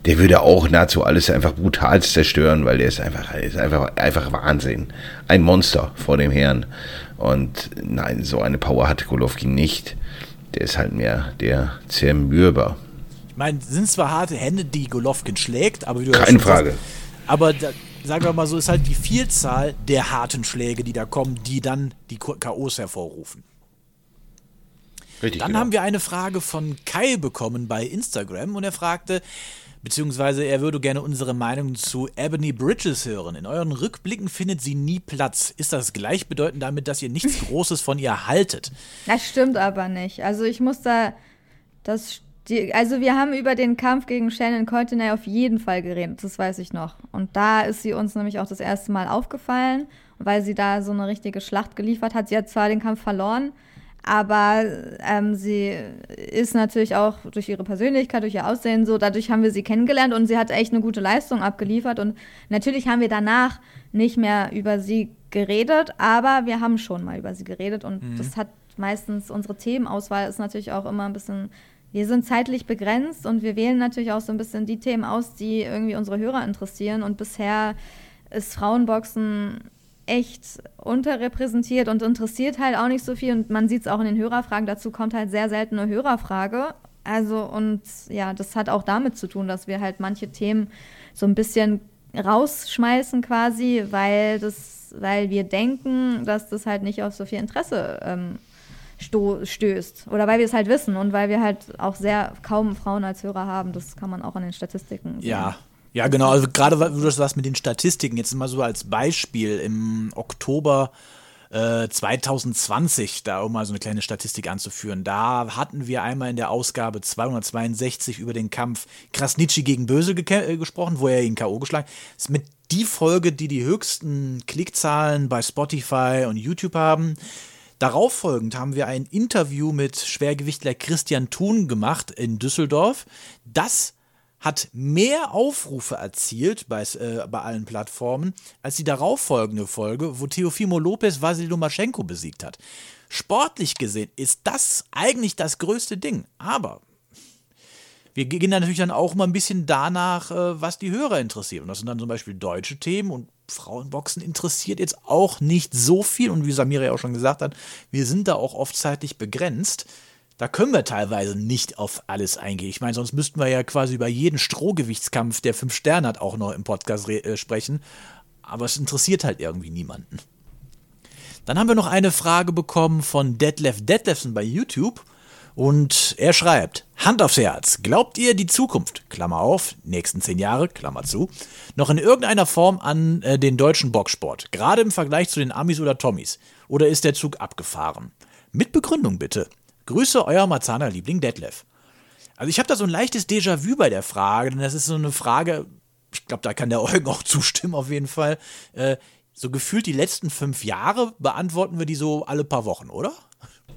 S3: der würde auch nahezu alles einfach brutal zerstören, weil der ist einfach, ist einfach, einfach Wahnsinn. Ein Monster vor dem Herrn. Und nein, so eine Power hat Golovkin nicht. Der ist halt mehr der Zermürber.
S2: Ich meine, sind zwar harte Hände, die Golovkin schlägt, aber wie du
S3: Keine Frage. Sagst,
S2: aber da, sagen wir mal so, ist halt die Vielzahl der harten Schläge, die da kommen, die dann die K.O.s hervorrufen. Richtig, dann genau. haben wir eine Frage von Kai bekommen bei Instagram und er fragte, beziehungsweise er würde gerne unsere Meinung zu Ebony Bridges hören. In euren Rückblicken findet sie nie Platz. Ist das gleichbedeutend damit, dass ihr nichts Großes von ihr haltet?
S4: Das stimmt aber nicht. Also ich muss da, das die, also wir haben über den Kampf gegen Shannon Coulter auf jeden Fall geredet, das weiß ich noch. Und da ist sie uns nämlich auch das erste Mal aufgefallen, weil sie da so eine richtige Schlacht geliefert hat. Sie hat zwar den Kampf verloren, aber ähm, sie ist natürlich auch durch ihre Persönlichkeit, durch ihr Aussehen so, dadurch haben wir sie kennengelernt und sie hat echt eine gute Leistung abgeliefert. Und natürlich haben wir danach nicht mehr über sie geredet, aber wir haben schon mal über sie geredet und mhm. das hat meistens unsere Themenauswahl ist natürlich auch immer ein bisschen wir sind zeitlich begrenzt und wir wählen natürlich auch so ein bisschen die Themen aus, die irgendwie unsere Hörer interessieren. Und bisher ist Frauenboxen echt unterrepräsentiert und interessiert halt auch nicht so viel. Und man sieht es auch in den Hörerfragen. Dazu kommt halt sehr selten eine Hörerfrage. Also, und ja, das hat auch damit zu tun, dass wir halt manche Themen so ein bisschen rausschmeißen quasi, weil das, weil wir denken, dass das halt nicht auf so viel Interesse ähm, stößt. Oder weil wir es halt wissen und weil wir halt auch sehr kaum Frauen als Hörer haben. Das kann man auch an den Statistiken sehen.
S2: Ja. Ja, genau. Also gerade du das was mit den Statistiken, jetzt mal so als Beispiel im Oktober 2020, äh, da um mal so eine kleine Statistik anzuführen. Da hatten wir einmal in der Ausgabe 262 über den Kampf Krasnitschi gegen Böse äh, gesprochen, wo er ihn K.O. geschlagen ist mit die Folge, die die höchsten Klickzahlen bei Spotify und YouTube haben. Darauf folgend haben wir ein Interview mit Schwergewichtler Christian Thun gemacht in Düsseldorf. Das hat mehr Aufrufe erzielt bei, äh, bei allen Plattformen als die darauffolgende Folge, wo Teofimo Lopez Vasil Lomaschenko besiegt hat. Sportlich gesehen ist das eigentlich das größte Ding, aber wir gehen dann natürlich dann auch mal ein bisschen danach, äh, was die Hörer interessiert. Und das sind dann zum Beispiel deutsche Themen und Frauenboxen interessiert jetzt auch nicht so viel. Und wie Samira ja auch schon gesagt hat, wir sind da auch oft zeitlich begrenzt. Da können wir teilweise nicht auf alles eingehen. Ich meine, sonst müssten wir ja quasi über jeden Strohgewichtskampf, der fünf Sterne hat, auch noch im Podcast äh, sprechen. Aber es interessiert halt irgendwie niemanden. Dann haben wir noch eine Frage bekommen von Detlef Detlefsen bei YouTube. Und er schreibt, Hand aufs Herz, glaubt ihr die Zukunft, Klammer auf, nächsten zehn Jahre, Klammer zu, noch in irgendeiner Form an äh, den deutschen Boxsport, gerade im Vergleich zu den Amis oder Tommys? Oder ist der Zug abgefahren? Mit Begründung bitte. Grüße, euer Marzahner Liebling Detlef. Also ich habe da so ein leichtes Déjà-vu bei der Frage, denn das ist so eine Frage, ich glaube, da kann der Eugen auch zustimmen auf jeden Fall. Äh, so gefühlt die letzten fünf Jahre beantworten wir die so alle paar Wochen, oder?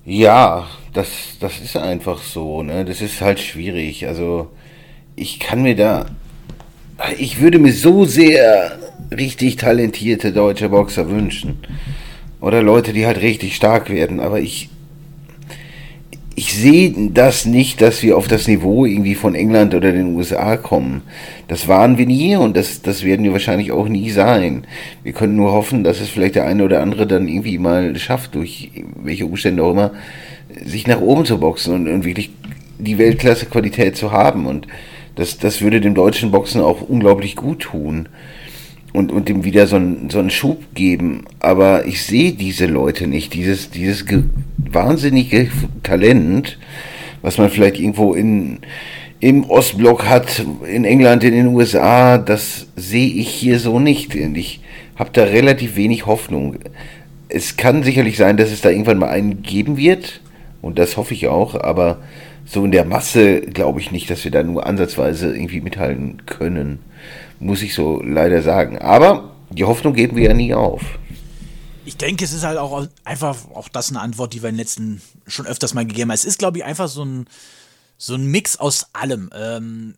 S3: Ja, das, das ist einfach so, ne? Das ist halt schwierig. Also, ich kann mir da. Ich würde mir so sehr richtig talentierte deutsche Boxer wünschen. Oder Leute, die halt richtig stark werden. Aber ich, ich sehe das nicht, dass wir auf das Niveau irgendwie von England oder den USA kommen. Das waren wir nie und das, das werden wir wahrscheinlich auch nie sein. Wir können nur hoffen, dass es vielleicht der eine oder andere dann irgendwie mal schafft, durch welche Umstände auch immer, sich nach oben zu boxen und, und wirklich die Weltklasse-Qualität zu haben. Und das, das würde dem deutschen Boxen auch unglaublich gut tun und, und dem wieder so einen, so einen Schub geben. Aber ich sehe diese Leute nicht, dieses, dieses wahnsinnige Talent, was man vielleicht irgendwo in, im Ostblock hat, in England, in den USA, das sehe ich hier so nicht. Und ich habe da relativ wenig Hoffnung. Es kann sicherlich sein, dass es da irgendwann mal einen geben wird, und das hoffe ich auch, aber so in der Masse glaube ich nicht, dass wir da nur ansatzweise irgendwie mithalten können muss ich so leider sagen. Aber die Hoffnung geben wir ja nie auf.
S2: Ich denke, es ist halt auch einfach auch das eine Antwort, die wir in den letzten schon öfters mal gegeben haben. Es ist, glaube ich, einfach so ein, so ein Mix aus allem. Ähm,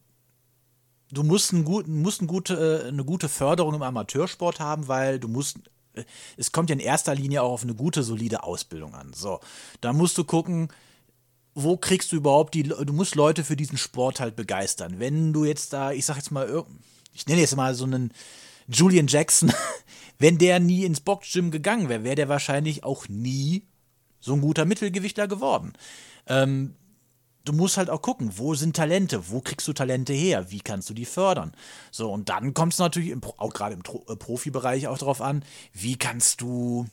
S2: du musst, ein gut, musst ein gute, äh, eine gute Förderung im Amateursport haben, weil du musst, äh, es kommt ja in erster Linie auch auf eine gute, solide Ausbildung an. So, da musst du gucken, wo kriegst du überhaupt die, du musst Leute für diesen Sport halt begeistern. Wenn du jetzt da, ich sag jetzt mal, ich nenne jetzt mal so einen Julian Jackson, wenn der nie ins Boxgym gegangen wäre, wäre der wahrscheinlich auch nie so ein guter Mittelgewichter geworden. Ähm, du musst halt auch gucken, wo sind Talente, wo kriegst du Talente her, wie kannst du die fördern. So, und dann kommt es natürlich im, auch gerade im äh, Profibereich auch darauf an, wie kannst du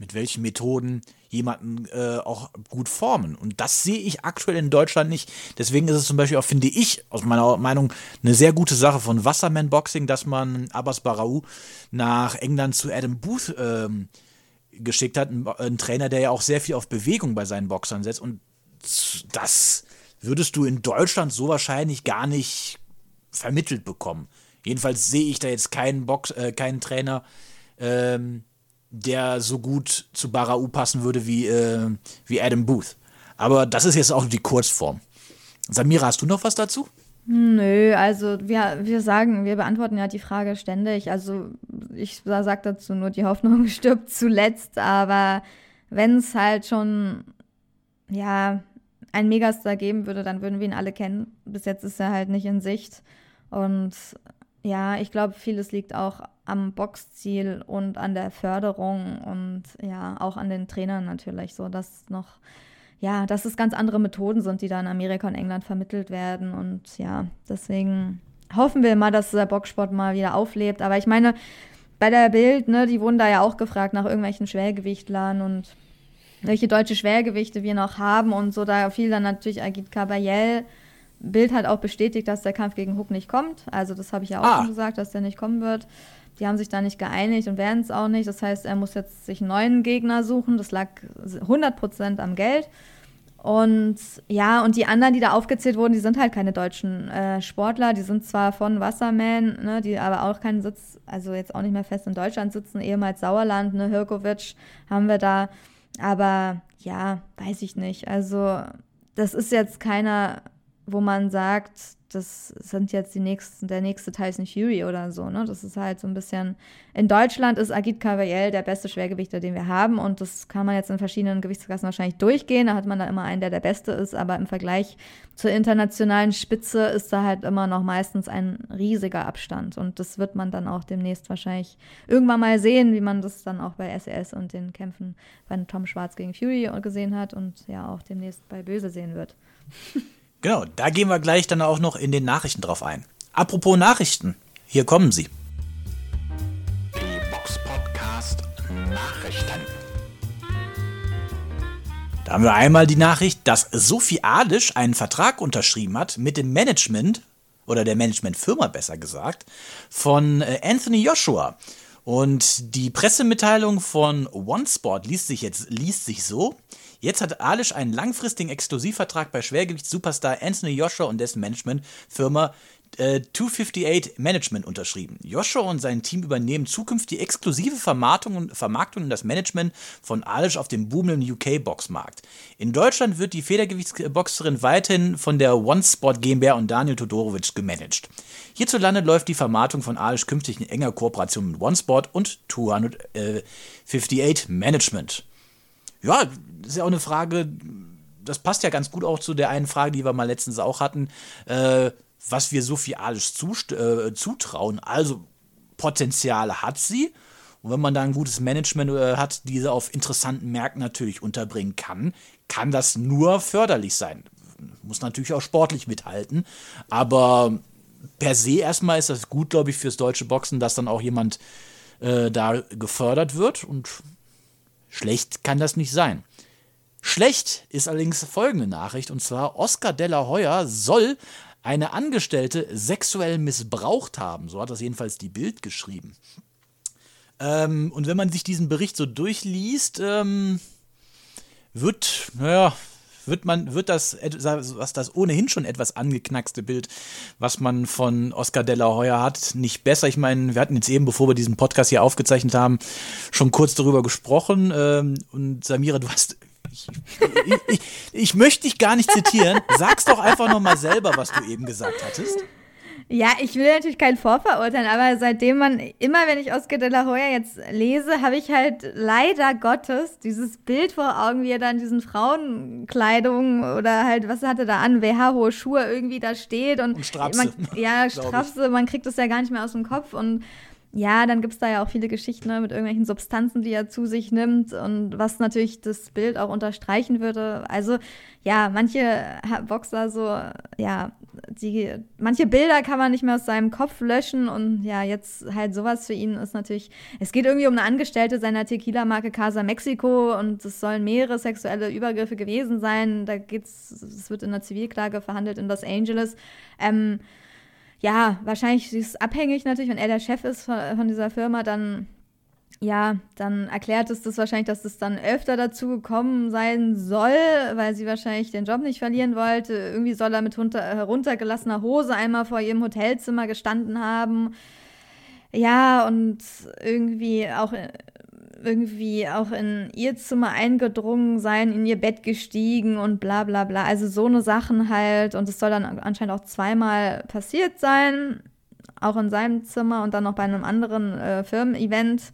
S2: mit welchen Methoden jemanden äh, auch gut formen. Und das sehe ich aktuell in Deutschland nicht. Deswegen ist es zum Beispiel auch, finde ich, aus meiner Meinung, eine sehr gute Sache von Wasserman Boxing, dass man Abbas Barau nach England zu Adam Booth ähm, geschickt hat. Ein, ein, Trainer, der ja auch sehr viel auf Bewegung bei seinen Boxern setzt. Und das würdest du in Deutschland so wahrscheinlich gar nicht vermittelt bekommen. Jedenfalls sehe ich da jetzt keinen Box, äh, keinen Trainer, ähm, der so gut zu Barau passen würde wie, äh, wie Adam Booth. Aber das ist jetzt auch die Kurzform. Samira, hast du noch was dazu?
S4: Nö, also wir, wir sagen, wir beantworten ja die Frage ständig. Also ich sage dazu nur, die Hoffnung stirbt zuletzt, aber wenn es halt schon, ja, ein Megastar geben würde, dann würden wir ihn alle kennen. Bis jetzt ist er halt nicht in Sicht. Und ja, ich glaube, vieles liegt auch am Boxziel und an der Förderung und ja, auch an den Trainern natürlich, so dass noch, ja, dass es ganz andere Methoden sind, die da in Amerika und England vermittelt werden und ja, deswegen hoffen wir mal, dass der Boxsport mal wieder auflebt. Aber ich meine, bei der Bild, ne, die wurden da ja auch gefragt nach irgendwelchen Schwergewichtlern und welche deutsche Schwergewichte wir noch haben und so. Da fiel dann natürlich Agit Kabayel. Bild hat auch bestätigt, dass der Kampf gegen Hook nicht kommt. Also das habe ich ja auch
S2: Ah.
S4: schon gesagt, dass der nicht kommen wird. Die haben sich da nicht geeinigt und werden es auch nicht. Das heißt, er muss jetzt sich einen neuen Gegner suchen. Das lag 100% am Geld. Und ja, und die anderen, die da aufgezählt wurden, die sind halt keine deutschen äh, Sportler. Die sind zwar von Wasserman, ne, die aber auch keinen Sitz, also jetzt auch nicht mehr fest in Deutschland sitzen, ehemals Sauerland, ne, Hirkovic haben wir da. Aber ja, weiß ich nicht. Also, das ist jetzt keiner, wo man sagt, das sind jetzt die nächsten, der nächste Tyson Fury oder so, ne? Das ist halt so ein bisschen. In Deutschland ist Agit Cavaliel der beste Schwergewichter, den wir haben. Und das kann man jetzt in verschiedenen Gewichtsklassen wahrscheinlich durchgehen. Da hat man da immer einen, der der Beste ist. Aber im Vergleich zur internationalen Spitze ist da halt immer noch meistens ein riesiger Abstand. Und das wird man dann auch demnächst wahrscheinlich irgendwann mal sehen, wie man das dann auch bei SES und den Kämpfen bei Tom Schwarz gegen Fury gesehen hat und ja auch demnächst bei Böse sehen wird.
S2: Genau, da gehen wir gleich dann auch noch in den Nachrichten drauf ein. Apropos Nachrichten, hier kommen sie.
S5: Die Box Podcast Nachrichten.
S2: Da haben wir einmal die Nachricht, dass Sophie Adisch einen Vertrag unterschrieben hat mit dem Management, oder der Managementfirma besser gesagt, von äh, Anthony Joshua. Und die Pressemitteilung von OneSport liest sich jetzt liest sich so. Jetzt hat Alish einen langfristigen Exklusivvertrag bei Schwergewichtssuperstar Anthony Joshua und dessen Managementfirma äh, 258 Management unterschrieben. Joshua und sein Team übernehmen zukünftig die exklusive Vermarktung und, Vermarktung und das Management von Alish auf dem boomenden UK-Boxmarkt. In Deutschland wird die Federgewichtsboxerin weiterhin von der OneSport GmbH und Daniel Todorovic gemanagt. Hierzulande läuft die Vermarktung von Alish künftig in enger Kooperation mit OneSport und 258 Management. Ja, ist ja auch eine Frage, das passt ja ganz gut auch zu der einen Frage, die wir mal letztens auch hatten, äh, was wir Sophie zust- äh, zutrauen. Also Potenziale hat sie. Und wenn man da ein gutes Management äh, hat, diese auf interessanten Märkten natürlich unterbringen kann, kann das nur förderlich sein. Muss natürlich auch sportlich mithalten. Aber per se erstmal ist das gut, glaube ich, fürs deutsche Boxen, dass dann auch jemand äh, da gefördert wird. Und schlecht kann das nicht sein. Schlecht ist allerdings folgende Nachricht, und zwar Oscar de la Hoya soll eine Angestellte sexuell missbraucht haben. So hat das jedenfalls die Bild geschrieben. Ähm, und wenn man sich diesen Bericht so durchliest, ähm, wird, naja, wird man, wird das, was das ohnehin schon etwas angeknackste Bild, was man von Oscar de la Hoya hat, nicht besser. Ich meine, wir hatten jetzt eben, bevor wir diesen Podcast hier aufgezeichnet haben, schon kurz darüber gesprochen. Ähm, und Samira, du hast ich, ich, ich, ich, möchte dich gar nicht zitieren. Sag's doch einfach nochmal selber, was du eben gesagt hattest.
S4: Ja, ich will natürlich kein Vorverurteilen, aber seitdem man, immer wenn ich Oscar de la Hoya jetzt lese, habe ich halt leider Gottes dieses Bild vor Augen, wie er da in diesen Frauenkleidungen oder halt, was hatte da an, WH-hohe Schuhe irgendwie da steht und,
S2: und Strapse.
S4: Man, ja, Strapse, man kriegt das ja gar nicht mehr aus dem Kopf und ja, dann gibt es da ja auch viele Geschichten ne, mit irgendwelchen Substanzen, die er zu sich nimmt und was natürlich das Bild auch unterstreichen würde. Also ja, manche Boxer so, ja, die, manche Bilder kann man nicht mehr aus seinem Kopf löschen und ja, jetzt halt sowas für ihn ist natürlich, es geht irgendwie um eine Angestellte seiner Tequila-Marke Casa Mexico und es sollen mehrere sexuelle Übergriffe gewesen sein. Da geht's, es wird in einer Zivilklage verhandelt in Los Angeles. Ähm, ja, wahrscheinlich ist es abhängig natürlich, wenn er der Chef ist von, von, dieser Firma, dann ja, dann erklärt es das wahrscheinlich, dass es dann öfter dazu gekommen sein soll, weil sie wahrscheinlich den Job nicht verlieren wollte. Irgendwie soll er mit runter, heruntergelassener Hose einmal vor ihrem Hotelzimmer gestanden haben. Ja, und irgendwie auch irgendwie auch in ihr Zimmer eingedrungen sein, in ihr Bett gestiegen und bla bla bla. Also so eine Sachen halt. Und es soll dann anscheinend auch zweimal passiert sein. Auch in seinem Zimmer und dann noch bei einem anderen äh, Firmen-Event.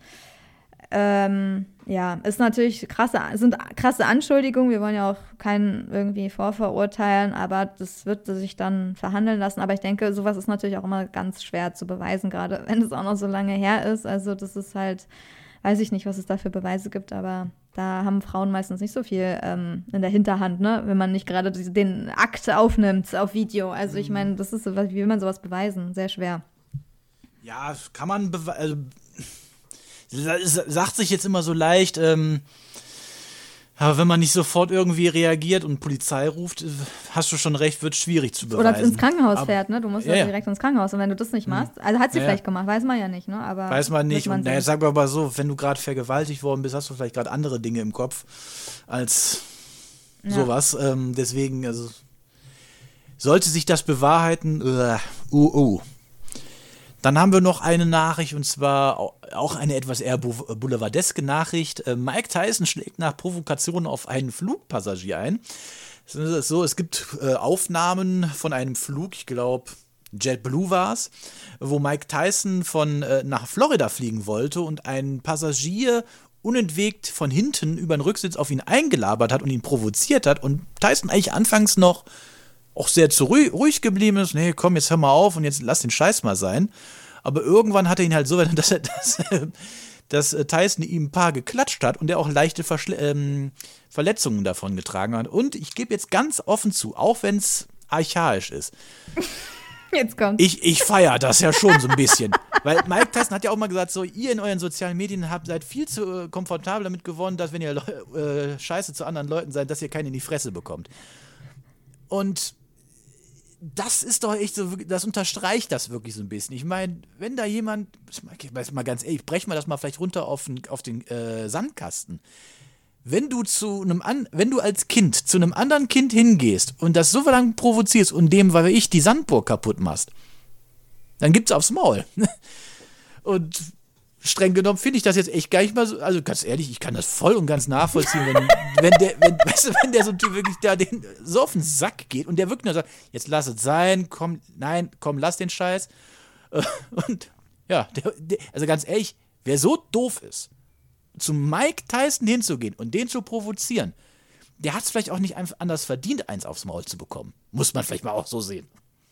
S4: Ähm, ja, ist natürlich krasse, sind krasse Anschuldigungen. Wir wollen ja auch keinen irgendwie vorverurteilen, aber das wird sich dann verhandeln lassen. Aber ich denke, sowas ist natürlich auch immer ganz schwer zu beweisen, gerade wenn es auch noch so lange her ist. Also das ist halt weiß ich nicht, was es da für Beweise gibt, aber da haben Frauen meistens nicht so viel ähm, in der Hinterhand, ne? wenn man nicht gerade den Akt aufnimmt auf Video. Also ich meine, das ist, wie will man sowas beweisen? Sehr schwer.
S2: Ja, kann man. bewe- Also, sagt sich jetzt immer so leicht, ähm, aber wenn man nicht sofort irgendwie reagiert und Polizei ruft, äh, hast du schon recht, wird schwierig zu beweisen.
S4: Oder ins Krankenhaus
S2: Aber-
S4: fährt, ne? Du musst
S2: Ja,
S4: ja.
S2: Mhm.
S4: direkt ins Krankenhaus. Und wenn du das nicht machst, also hat sie
S2: Ja,
S4: vielleicht gemacht, weiß man ja nicht, ne? Aber
S2: Weiß man nicht.
S4: man
S2: und naja, sag mal so, wenn du gerade vergewaltigt worden bist, hast du vielleicht gerade andere Dinge im Kopf als sowas. Ähm, deswegen, also sollte sich das bewahrheiten, uh, uh, uh. Dann haben wir noch eine Nachricht und zwar au- auch eine etwas eher bou- boulevardeske Nachricht. Äh, Mike Tyson schlägt nach Provokationen auf einen Flugpassagier ein. So, es gibt äh, Aufnahmen von einem Flug, ich glaube JetBlue war es, wo Mike Tyson von äh, nach Florida fliegen wollte und ein Passagier unentwegt von hinten über den Rücksitz auf ihn eingelabert hat und ihn provoziert hat und Tyson eigentlich anfangs noch auch sehr zu ruhig, geblieben ist. Nee, komm, jetzt hör mal auf und jetzt lass den Scheiß mal sein. Aber irgendwann hat er ihn halt so weit, dass, er, dass, dass äh, Tyson ihm ein paar geklatscht hat und er auch leichte Verschle ähm, Verletzungen davon getragen hat. Und ich gebe jetzt ganz offen zu, auch wenn es archaisch ist,
S4: Jetzt kommt.
S2: ich, ich feiere das ja schon so ein bisschen. Weil Mike Tyson hat ja auch mal gesagt, so, ihr in euren sozialen Medien habt, seid viel zu äh, komfortabel damit geworden, dass wenn ihr äh, scheiße zu anderen Leuten seid, dass ihr keinen in die Fresse bekommt. Und das ist doch echt so, das unterstreicht das wirklich so ein bisschen. Ich meine, wenn da jemand, ich weiß mal ganz ehrlich, brech mal das mal vielleicht runter auf den, auf den äh, Sandkasten. Wenn du zu einem an, wenn du als Kind zu einem anderen Kind hingehst und das so lange provozierst und dem, weil ich die Sandburg kaputt machst, dann gibt's aufs Maul. Und streng genommen finde ich das jetzt echt gar nicht mal so. Also ganz ehrlich, ich kann das voll und ganz nachvollziehen, wenn, wenn der, wenn, weißt du, wenn der so ein Typ wirklich da den, so auf den Sack geht und der wirklich nur sagt, jetzt lass es sein, komm, nein, komm, lass den Scheiß. Und ja, der, der, also ganz ehrlich, wer so doof ist, zu Mike Tyson hinzugehen und den zu provozieren, der hat es vielleicht auch nicht anders verdient, eins aufs Maul zu bekommen. Muss man vielleicht mal auch so sehen.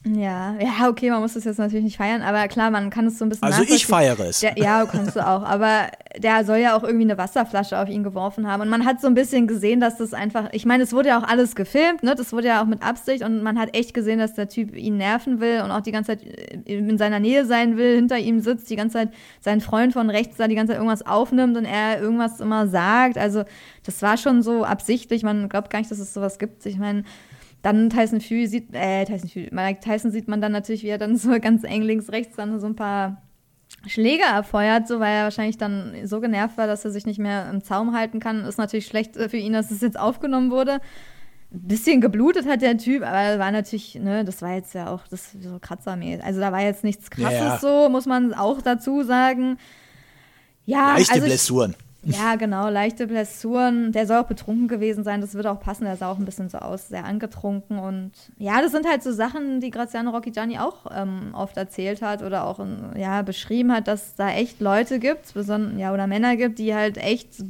S4: Ja, ja, okay, man muss das jetzt natürlich nicht feiern, aber klar, man kann es so ein bisschen
S2: Also ich feiere es.
S4: Der, ja, kannst du auch, aber der soll ja auch irgendwie eine Wasserflasche auf ihn geworfen haben und man hat so ein bisschen gesehen, dass das einfach, ich meine, es wurde ja auch alles gefilmt, ne, das wurde ja auch mit Absicht und man hat echt gesehen, dass der Typ ihn nerven will und auch die ganze Zeit äh, in seiner Nähe sein will, hinter ihm sitzt, die ganze Zeit sein Freund von rechts da die ganze Zeit irgendwas aufnimmt und er irgendwas immer sagt, also das war schon so absichtlich, man glaubt gar nicht, dass es sowas gibt, ich meine, dann Tyson Fury sieht, äh, Tyson Fury, Mike Tyson sieht man dann natürlich, wie er dann so ganz eng links, rechts dann so ein paar Schläge erfeuert, so weil er wahrscheinlich dann so genervt war, dass er sich nicht mehr im Zaum halten kann. Ist natürlich schlecht äh, für ihn, dass es jetzt aufgenommen wurde. Ein bisschen geblutet hat der Typ, aber war natürlich, ne, das war jetzt ja auch das so kratzermäßig. Also da war jetzt nichts krasses
S2: Ja, ja.
S4: so, muss man auch dazu sagen. Ja,
S2: Leichte
S4: also
S2: Blessuren.
S4: Ja, genau, leichte Blessuren. Der soll auch betrunken gewesen sein, das würde auch passen. Der sah auch ein bisschen so aus, sehr angetrunken. Und ja, das sind halt so Sachen, die Graziano Rocchigiani auch ähm, oft erzählt hat oder auch ja, beschrieben hat, dass da echt Leute gibt, beson- ja, oder Männer gibt, die halt echt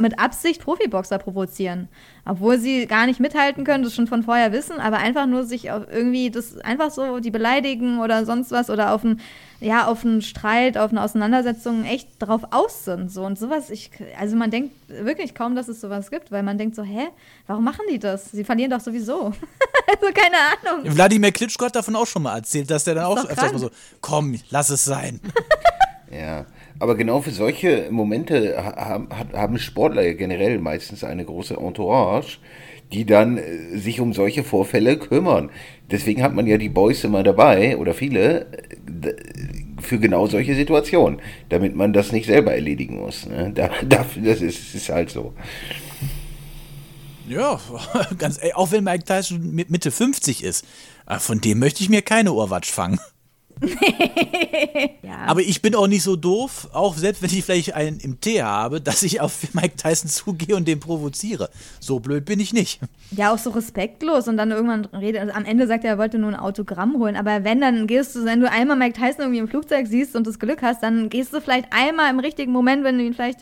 S4: mit Absicht Profiboxer provozieren. Obwohl sie gar nicht mithalten können, das schon von vorher wissen, aber einfach nur sich auf irgendwie das einfach so die beleidigen oder sonst was oder auf einen, ja, auf einen Streit, auf eine Auseinandersetzung echt drauf aus sind. So und sowas, ich, also man denkt wirklich kaum, dass es sowas gibt, weil man denkt so, hä, warum machen die das? Sie verlieren doch sowieso. also keine Ahnung.
S2: Wladimir Klitschko hat davon auch schon mal erzählt, dass der dann auch öfters mal so, komm, lass es sein.
S3: Ja, aber genau für solche Momente ha- haben, Sportler ja generell meistens eine große Entourage, die dann äh, sich um solche Vorfälle kümmern. Deswegen hat man ja die Boys immer dabei oder viele äh, für genau solche Situationen, damit man das nicht selber erledigen muss. Ne? Das ist, halt so.
S2: Ja, ganz ehrlich, auch wenn Mike Tyson mit Mitte 50 ist, äh, von dem möchte ich mir keine Ohrwatsch fangen.
S4: Ja.
S2: Aber ich bin auch nicht so doof, auch selbst wenn ich vielleicht einen im Tee habe, dass ich auf Mike Tyson zugehe und den provoziere. So blöd bin ich nicht.
S4: Ja, auch so respektlos und dann irgendwann redet, also am Ende sagt er, er wollte nur ein Autogramm holen, aber wenn, dann gehst du, wenn du einmal Mike Tyson irgendwie im Flugzeug siehst und das Glück hast, dann gehst du vielleicht einmal im richtigen Moment, wenn du ihn vielleicht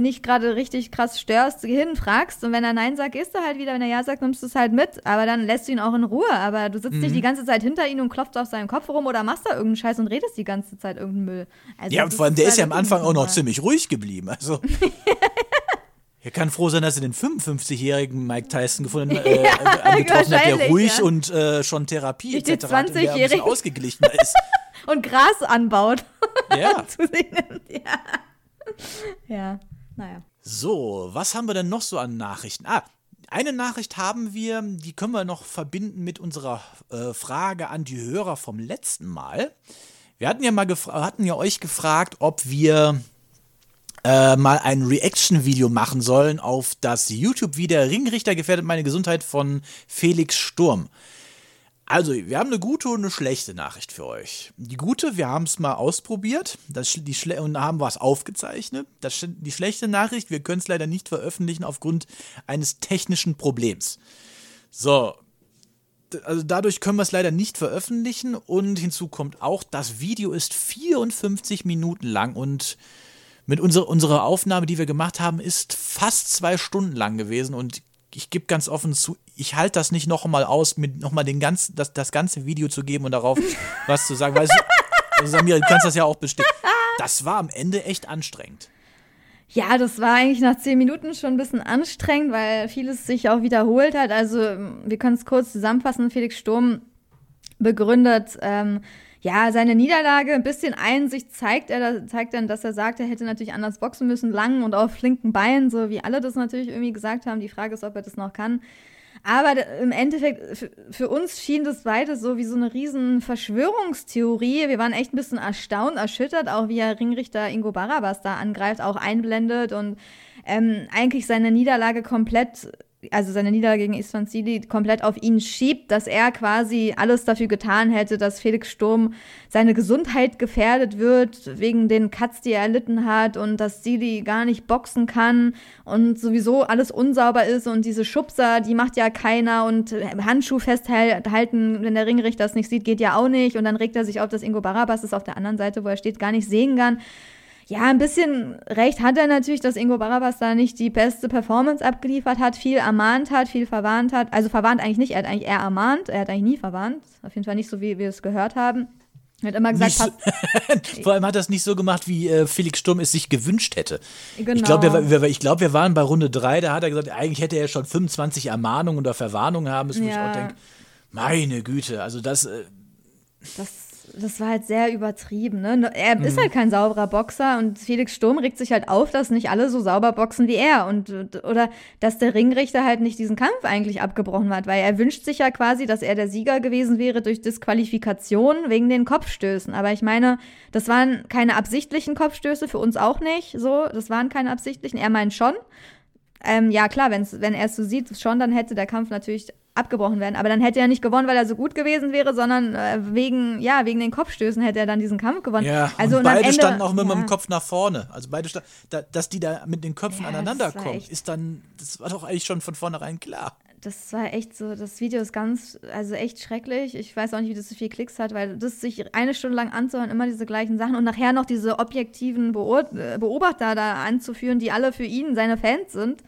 S4: nicht gerade richtig krass störst, geh hin, fragst und wenn er Nein sagt, gehst du halt wieder, wenn er Ja sagt, nimmst du es halt mit, aber dann lässt du ihn auch in Ruhe, aber du sitzt
S2: Mhm.
S4: nicht die ganze Zeit hinter ihm und klopfst auf seinen Kopf rum oder machst da irgendeinen Scheiß und redest die ganze Zeit irgendeinen Müll. Also
S2: Ja, und vor allem, der ist ja am
S4: halt
S2: Anfang auch noch ziemlich ruhig geblieben. Also. Er kann froh sein, dass er den 55-jährigen Mike Tyson gefunden äh, äh, angetroffen hat, der ruhig
S4: ja.
S2: und äh, schon Therapie
S4: den
S2: etc. hat und der ein bisschen
S4: 20-Jährigen.
S2: ausgeglichener ist.
S4: Und Gras anbaut.
S2: Ja.
S4: Ja. Ja, naja.
S2: So, was haben wir denn noch so an Nachrichten? Ah, eine Nachricht haben wir, die können wir noch verbinden mit unserer äh, Frage an die Hörer vom letzten Mal. Wir hatten ja mal hatten ja euch gefragt, ob wir äh, mal ein Reaction-Video machen sollen auf das YouTube-Video Ringrichter gefährdet meine Gesundheit von Felix Sturm. Also, wir haben eine gute und eine schlechte Nachricht für euch. Die gute, wir haben es mal ausprobiert das, die schle und haben was aufgezeichnet. Das, die schlechte Nachricht, wir können es leider nicht veröffentlichen aufgrund eines technischen Problems. So, also dadurch können wir es leider nicht veröffentlichen und hinzu kommt auch, das Video ist 54 Minuten lang und mit unserer, unserer Aufnahme, die wir gemacht haben, ist fast zwei Stunden lang gewesen und ich gebe ganz offen zu, ich halte das nicht noch mal aus, mit noch mal den ganz, das, das ganze Video zu geben und darauf was zu sagen. Weil es, also Samira, du kannst das ja auch bestätigen. Das war am Ende echt anstrengend.
S4: Ja, das war eigentlich nach zehn Minuten schon ein bisschen anstrengend, weil vieles sich auch wiederholt hat. Also wir können es kurz zusammenfassen. Felix Sturm begründet ähm, ja seine Niederlage. Ein bisschen Einsicht zeigt er, zeigt dann, dass er sagt, er hätte natürlich anders boxen müssen, lang und auf flinken Beinen, so wie alle das natürlich irgendwie gesagt haben. Die Frage ist, ob er das noch kann. Aber im Endeffekt, für, für uns schien das beides so wie so eine riesen Verschwörungstheorie. Wir waren echt ein bisschen erstaunt, erschüttert, auch wie er Ringrichter Ingo Barabas da angreift, auch einblendet und ähm, eigentlich seine Niederlage komplett, also seine Niederlage gegen Istvan Sili komplett auf ihn schiebt, dass er quasi alles dafür getan hätte, dass Felix Sturm seine Gesundheit gefährdet wird, wegen den Cuts, die er erlitten hat und dass Sili gar nicht boxen kann und sowieso alles unsauber ist und diese Schubser, die macht ja keiner und Handschuh festhalten, wenn der Ringrichter das nicht sieht, geht ja auch nicht und dann regt er sich auf, dass Ingo Barabas das auf der anderen Seite, wo er steht, gar nicht sehen kann. Ja, ein bisschen recht hat er natürlich, dass Ingo Barabas da nicht die beste Performance abgeliefert hat, viel ermahnt hat, viel verwarnt hat. Also verwarnt eigentlich nicht, er hat eigentlich eher ermahnt, er hat eigentlich nie verwarnt. Auf jeden Fall nicht so, wie wir es gehört haben. Er hat immer gesagt,
S2: Vor allem hat er es nicht so gemacht, wie äh, Felix Sturm es sich gewünscht hätte.
S4: Genau.
S2: Ich glaube, wir, wir, glaub, wir waren bei Runde 3, da hat er gesagt, eigentlich hätte er schon 25 Ermahnungen oder Verwarnungen haben müssen, wo ich
S4: Ja.
S2: auch denke, meine Güte, also das, äh,
S4: das, das war halt sehr übertrieben. Ne? Er ist halt kein sauberer Boxer und Felix Sturm regt sich halt auf, dass nicht alle so sauber boxen wie er und oder dass der Ringrichter halt nicht diesen Kampf eigentlich abgebrochen hat, weil er wünscht sich ja quasi, dass er der Sieger gewesen wäre durch Disqualifikation wegen den Kopfstößen. Aber ich meine, das waren keine absichtlichen Kopfstöße, für uns auch nicht. So, das waren keine absichtlichen. Er meint schon. Ähm, ja, klar, wenn's, wenn er es so sieht, schon, dann hätte der Kampf natürlich abgebrochen werden. Aber dann hätte er nicht gewonnen, weil er so gut gewesen wäre, sondern äh, wegen, ja, wegen den Kopfstößen hätte er dann diesen Kampf gewonnen.
S2: ja,
S4: also
S2: und beide
S4: Ende,
S2: standen auch mit
S4: ja,
S2: dem Kopf nach vorne. Also beide sta da, dass die da mit den Köpfen
S4: Ja,
S2: aneinander kommen,
S4: echt-
S2: ist dann, das war doch eigentlich schon von vornherein klar.
S4: Das war echt so, das Video ist ganz, also echt schrecklich. Ich weiß auch nicht, wie das so viel Klicks hat, weil das sich eine Stunde lang anzuhören, immer diese gleichen Sachen und nachher noch diese objektiven äh, Beobachter da anzuführen, die alle für ihn seine Fans sind.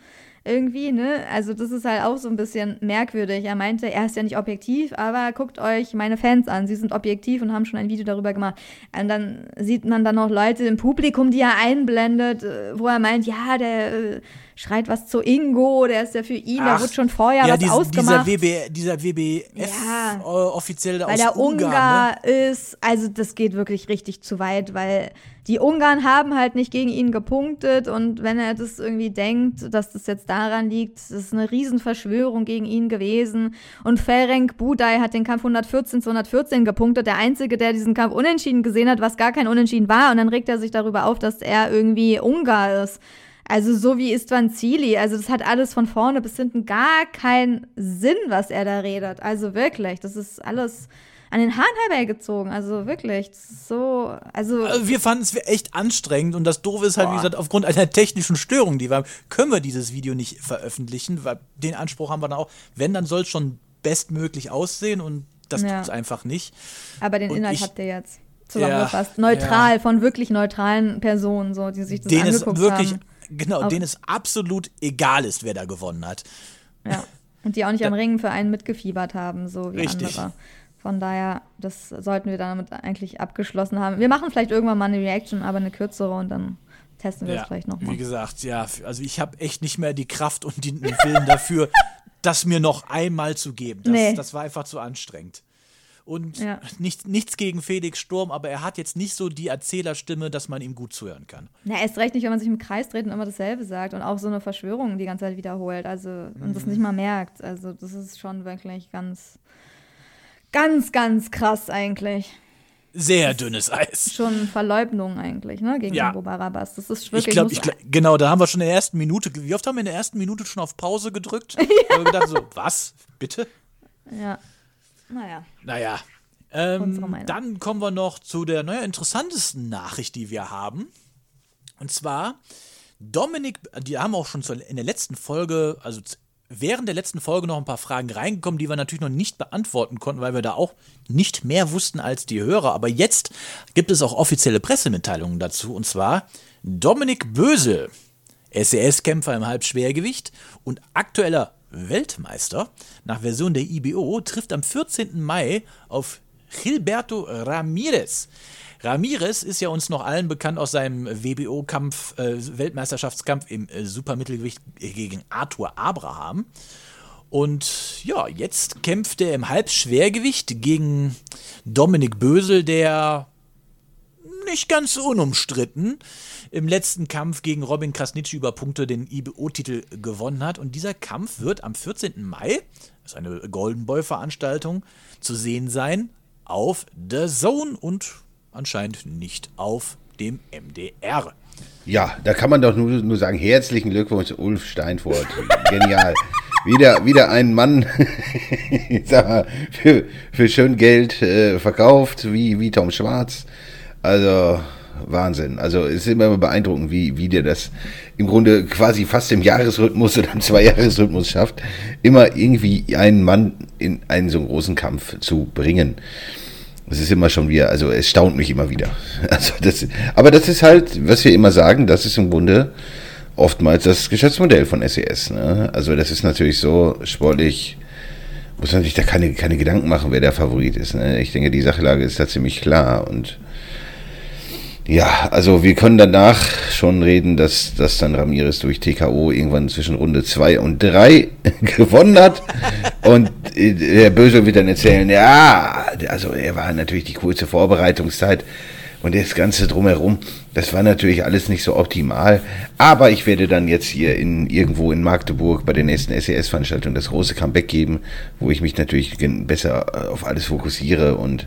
S4: Irgendwie, ne? Also das ist halt auch so ein bisschen merkwürdig. Er meinte, er ist ja nicht objektiv, aber guckt euch meine Fans an. Sie sind objektiv und haben schon ein Video darüber gemacht. Und dann sieht man dann noch Leute im Publikum, die er einblendet, äh, wo er meint, ja, der äh, schreit was zu Ingo, der ist ja für ihn, der
S2: Ach,
S4: wurde schon vorher was
S2: diesen-
S4: ausgemacht.
S2: Dieser, WB, dieser WBF
S4: Ja.
S2: äh, offiziell
S4: weil
S2: aus
S4: der
S2: Ungarn,
S4: Ungar
S2: ne?
S4: ist, also das geht wirklich richtig zu weit, weil die Ungarn haben halt nicht gegen ihn gepunktet und wenn er das irgendwie denkt, dass das jetzt daran liegt, das ist eine Riesenverschwörung gegen ihn gewesen und Ferenc Budai hat den Kampf 114 zu 114 gepunktet, der Einzige, der diesen Kampf unentschieden gesehen hat, was gar kein Unentschieden war und dann regt er sich darüber auf, dass er irgendwie Ungar ist. Also so wie Istvan Zili, also das hat alles von vorne bis hinten gar keinen Sinn, was er da redet. Also wirklich, das ist alles an den Haaren herbeigezogen. Also wirklich, das ist so, also
S2: Also wir fanden es echt anstrengend und das Doofe ist halt, wie
S4: Boah.
S2: gesagt, aufgrund einer technischen Störung, die wir haben, können wir dieses Video nicht veröffentlichen, weil den Anspruch haben wir dann auch. Wenn, dann soll es schon bestmöglich aussehen und das
S4: Ja.
S2: tut es einfach nicht.
S4: aber den
S2: und
S4: Inhalt
S2: ich-
S4: habt ihr jetzt zusammengefasst.
S2: Ja,
S4: Neutral, von wirklich neutralen Personen, so, die sich das
S2: Den es
S4: angeguckt
S2: wirklich,
S4: haben.
S2: Genau,
S4: Auch-
S2: denen es absolut egal ist, wer da gewonnen hat.
S4: Ja. Und die auch nicht am Ringen für einen mitgefiebert haben, so wie
S2: Richtig.
S4: andere. Von daher, das sollten wir damit eigentlich abgeschlossen haben. Wir machen vielleicht irgendwann mal eine Reaction, aber eine kürzere und dann testen wir es
S2: Ja,
S4: vielleicht
S2: wie
S4: nochmal.
S2: gesagt, ja, also ich habe echt nicht mehr die Kraft und den Willen dafür, das mir noch einmal zu geben. Das,
S4: Nee.
S2: das war einfach zu anstrengend. Und
S4: Ja.
S2: nichts, nichts gegen Felix Sturm, aber er hat jetzt nicht so die Erzählerstimme, dass man ihm gut zuhören kann.
S4: Na, erst recht nicht, wenn man sich im Kreis dreht und immer dasselbe sagt und auch so eine Verschwörung die ganze Zeit wiederholt. Also, und das nicht mal merkt. Also, das ist schon wirklich ganz, ganz, ganz krass eigentlich.
S2: Sehr dünnes Eis.
S4: Schon Verleugnung eigentlich, ne, gegen
S2: Ja.
S4: Abu Barabas. Das ist
S2: Ich
S4: wirklich.
S2: glaube, ich glaub, genau, da haben wir schon in der ersten Minute, wie oft haben wir in der ersten Minute schon auf Pause gedrückt? Ja. Und gedacht so, was? Bitte?
S4: Ja. Naja.
S2: Naja. Ähm, dann kommen wir noch zu der naja, interessantesten Nachricht, die wir haben. Und zwar, Dominik, die haben auch schon in der letzten Folge, also während der letzten Folge noch ein paar Fragen reingekommen, die wir natürlich noch nicht beantworten konnten, weil wir da auch nicht mehr wussten als die Hörer. Aber jetzt gibt es auch offizielle Pressemitteilungen dazu. Und zwar Dominik Bösel, SES-Kämpfer im Halbschwergewicht und aktueller Weltmeister nach Version der IBO, trifft am 14. Mai auf Gilberto Ramirez. Ramirez ist ja uns noch allen bekannt aus seinem WBO-Kampf, äh, Weltmeisterschaftskampf im äh, Supermittelgewicht gegen Arthur Abraham. Und ja, jetzt kämpft er im Halbschwergewicht gegen Dominik Bösel, der nicht ganz unumstritten im letzten Kampf gegen Robin Krasnitschi über Punkte den IBO-Titel gewonnen hat. Und dieser Kampf wird am 14. Mai, das ist eine Golden Boy-Veranstaltung, zu sehen sein auf The Zone und anscheinend nicht auf dem MDR.
S3: Ja, da kann man doch nur, nur sagen, herzlichen Glückwunsch, Ulf Steinfurt. Genial. Wieder, wieder ein Mann, sag mal, für, für schön Geld äh, verkauft, wie, wie Tom Schwarz. Also, Wahnsinn. Also, es ist immer beeindruckend, wie, wie der das im Grunde quasi fast im Jahresrhythmus oder im Zweijahresrhythmus schafft, immer irgendwie einen Mann in einen so großen Kampf zu bringen. Es ist immer schon wieder, also es staunt mich immer wieder. Also das, aber das ist halt, was wir immer sagen, das ist im Grunde oftmals das Geschäftsmodell von SES. Ne? Also das ist natürlich so sportlich, muss man sich da keine, keine Gedanken machen, wer der Favorit ist. Ne? Ich denke, die Sachlage ist da ziemlich klar und ja, also wir können danach schon reden, dass, dass dann Ramirez durch TKO irgendwann zwischen Runde 2 und 3 gewonnen hat. Und äh, der Böse wird dann erzählen, ja, also er war natürlich die kurze Vorbereitungszeit und das Ganze drumherum, das war natürlich alles nicht so optimal. Aber ich werde dann jetzt hier in irgendwo in Magdeburg bei der nächsten SES-Veranstaltung das große Comeback geben, wo ich mich natürlich besser äh, auf alles fokussiere und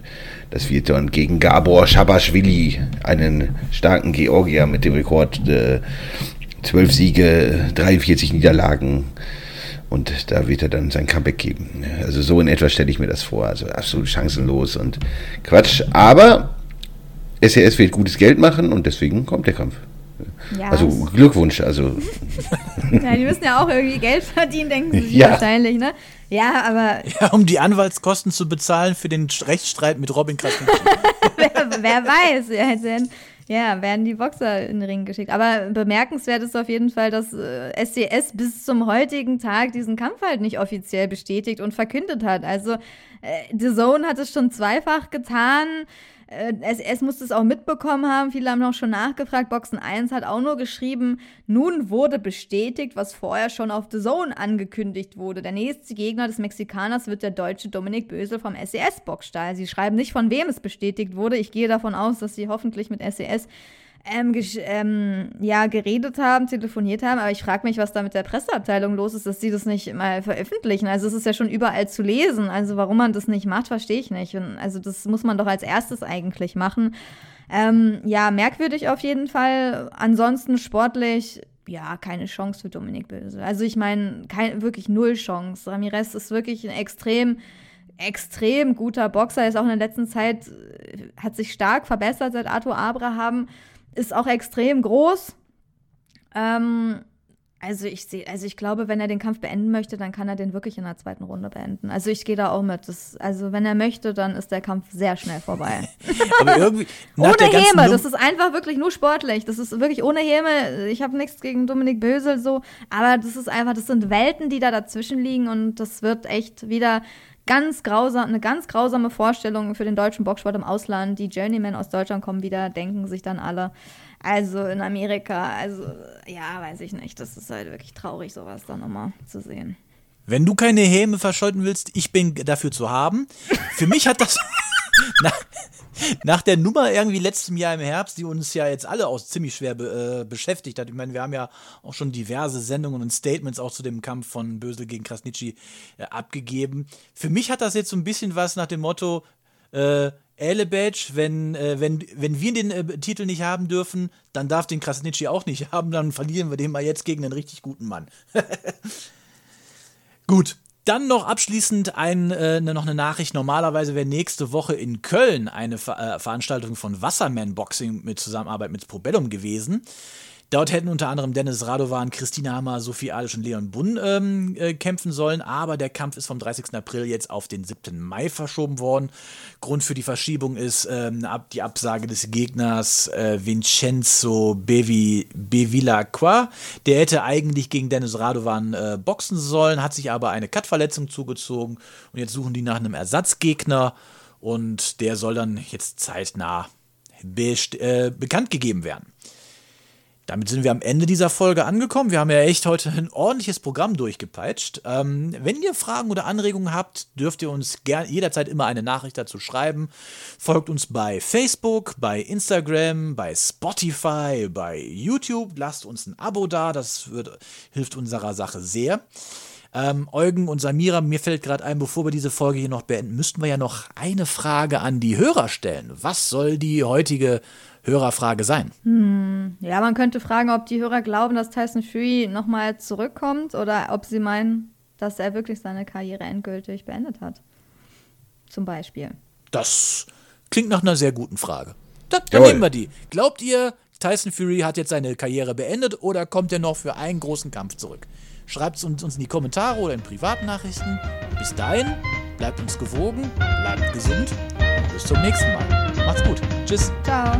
S3: das wird dann gegen Gabor Schabaschwili, einen starken Georgier mit dem Rekord äh, 12 Siege, 43 Niederlagen. Und da wird er dann sein Comeback geben. Also so in etwa stelle ich mir das vor. Also absolut chancenlos und Quatsch. Aber SES wird gutes Geld machen und deswegen kommt der Kampf.
S4: Ja,
S3: Also Glückwunsch. Also
S4: ja, die müssen ja auch irgendwie Geld verdienen, denken sie sich
S3: Ja.
S4: wahrscheinlich, ne? Ja, aber
S2: Ja, um die Anwaltskosten zu bezahlen für den Rechtsstreit mit Robin Krasnitschi.
S4: wer, wer weiß, ja, dann, ja, werden die Boxer in den Ring geschickt. Aber bemerkenswert ist auf jeden Fall, dass äh, SCS bis zum heutigen Tag diesen Kampf halt nicht offiziell bestätigt und verkündet hat. Also äh, The Zone hat es schon zweifach getan. Äh, SS muss es auch mitbekommen haben. Viele haben noch schon nachgefragt. Boxen 1 hat auch nur geschrieben, nun wurde bestätigt, was vorher schon auf The Zone angekündigt wurde. Der nächste Gegner des Mexikaners wird der deutsche Dominik Bösel vom SES Boxstall. Sie schreiben nicht, von wem es bestätigt wurde. Ich gehe davon aus, dass sie hoffentlich mit SES ähm, ähm, ja, geredet haben, telefoniert haben, aber ich frage mich, was da mit der Presseabteilung los ist, dass sie das nicht mal veröffentlichen. Also es ist ja schon überall zu lesen. Also warum man das nicht macht, verstehe ich nicht. Und also das muss man doch als erstes eigentlich machen. Ähm, ja, merkwürdig auf jeden Fall. Ansonsten sportlich, ja, keine Chance für Dominik Böse. Also ich meine, wirklich null Chance. Ramirez ist wirklich ein extrem extrem guter Boxer, ist auch in der letzten Zeit, äh, hat sich stark verbessert seit Arthur Abraham, ist auch extrem groß. Ähm, Also ich sehe, also ich glaube, wenn er den Kampf beenden möchte, dann kann er den wirklich in der zweiten Runde beenden. Also ich gehe da auch mit. Das, also wenn er möchte, dann ist der Kampf sehr schnell vorbei.
S2: Aber irgendwie.
S4: ohne Häme, das ist einfach wirklich nur sportlich. Das ist wirklich ohne Häme. Ich habe nichts gegen Dominik Bösel so, aber das ist einfach, das sind Welten, die da dazwischen liegen und das wird echt wieder ganz grausam, eine ganz grausame Vorstellung für den deutschen Boxsport im Ausland. Die Journeymen aus Deutschland kommen wieder, denken sich dann alle. Also in Amerika, also ja, weiß ich nicht. Das ist halt wirklich traurig, sowas dann nochmal zu sehen.
S2: Wenn du keine Häme verschalten willst, ich bin dafür zu haben. Für mich hat das nach, nach der Nummer irgendwie letztem Jahr im Herbst, die uns ja jetzt alle auch ziemlich schwer be, äh, beschäftigt hat. Ich meine, wir haben ja auch schon diverse Sendungen und Statements auch zu dem Kampf von Bösel gegen Krasnitschi äh, abgegeben. Für mich hat das jetzt so ein bisschen was nach dem Motto, äh, Elebetsch, wenn, äh, wenn, wenn wir den äh, Titel nicht haben dürfen, dann darf den Krasnitschi auch nicht haben, dann verlieren wir den mal jetzt gegen einen richtig guten Mann. Gut. Dann noch abschließend ein, äh, ne- noch eine Nachricht. Normalerweise wäre nächste Woche in Köln eine Ver äh, Veranstaltung von Wasserman Boxing mit Zusammenarbeit mit Probellum gewesen. Dort hätten unter anderem Dennis Radovan, Christina Hammer, Sophie Alisch und Leon Bunn ähm, äh, kämpfen sollen, aber der Kampf ist vom 30. April jetzt auf den 7. Mai verschoben worden. Grund für die Verschiebung ist ähm, die Absage des Gegners äh, Vincenzo Bevi, Bevilacqua. Der hätte eigentlich gegen Dennis Radovan äh, boxen sollen, hat sich aber eine Cut-Verletzung zugezogen und jetzt suchen die nach einem Ersatzgegner und der soll dann jetzt zeitnah best- äh, bekannt gegeben werden. Damit sind wir am Ende dieser Folge angekommen. Wir haben ja echt heute ein ordentliches Programm durchgepeitscht. Ähm, wenn ihr Fragen oder Anregungen habt, dürft ihr uns gern jederzeit immer eine Nachricht dazu schreiben. Folgt uns bei Facebook, bei Instagram, bei Spotify, bei YouTube. Lasst uns ein Abo da, das wird, hilft unserer Sache sehr. Ähm, Eugen und Samira, mir fällt gerade ein, bevor wir diese Folge hier noch beenden, müssten wir ja noch eine Frage an die Hörer stellen. Was soll die heutige Hörerfrage sein?
S4: Ja, man könnte fragen, ob die Hörer glauben, dass Tyson Fury nochmal zurückkommt oder ob sie meinen, dass er wirklich seine Karriere endgültig beendet hat. Zum Beispiel.
S2: Das klingt nach einer sehr guten Frage. Da, dann
S3: Jawohl.
S2: nehmen wir die. Glaubt ihr, Tyson Fury hat jetzt seine Karriere beendet oder kommt er noch für einen großen Kampf zurück? Schreibt es uns, uns in die Kommentare oder in Privatnachrichten. Bis dahin, bleibt uns gewogen, bleibt gesund und bis zum nächsten Mal. Macht's gut. Tschüss.
S3: Ciao.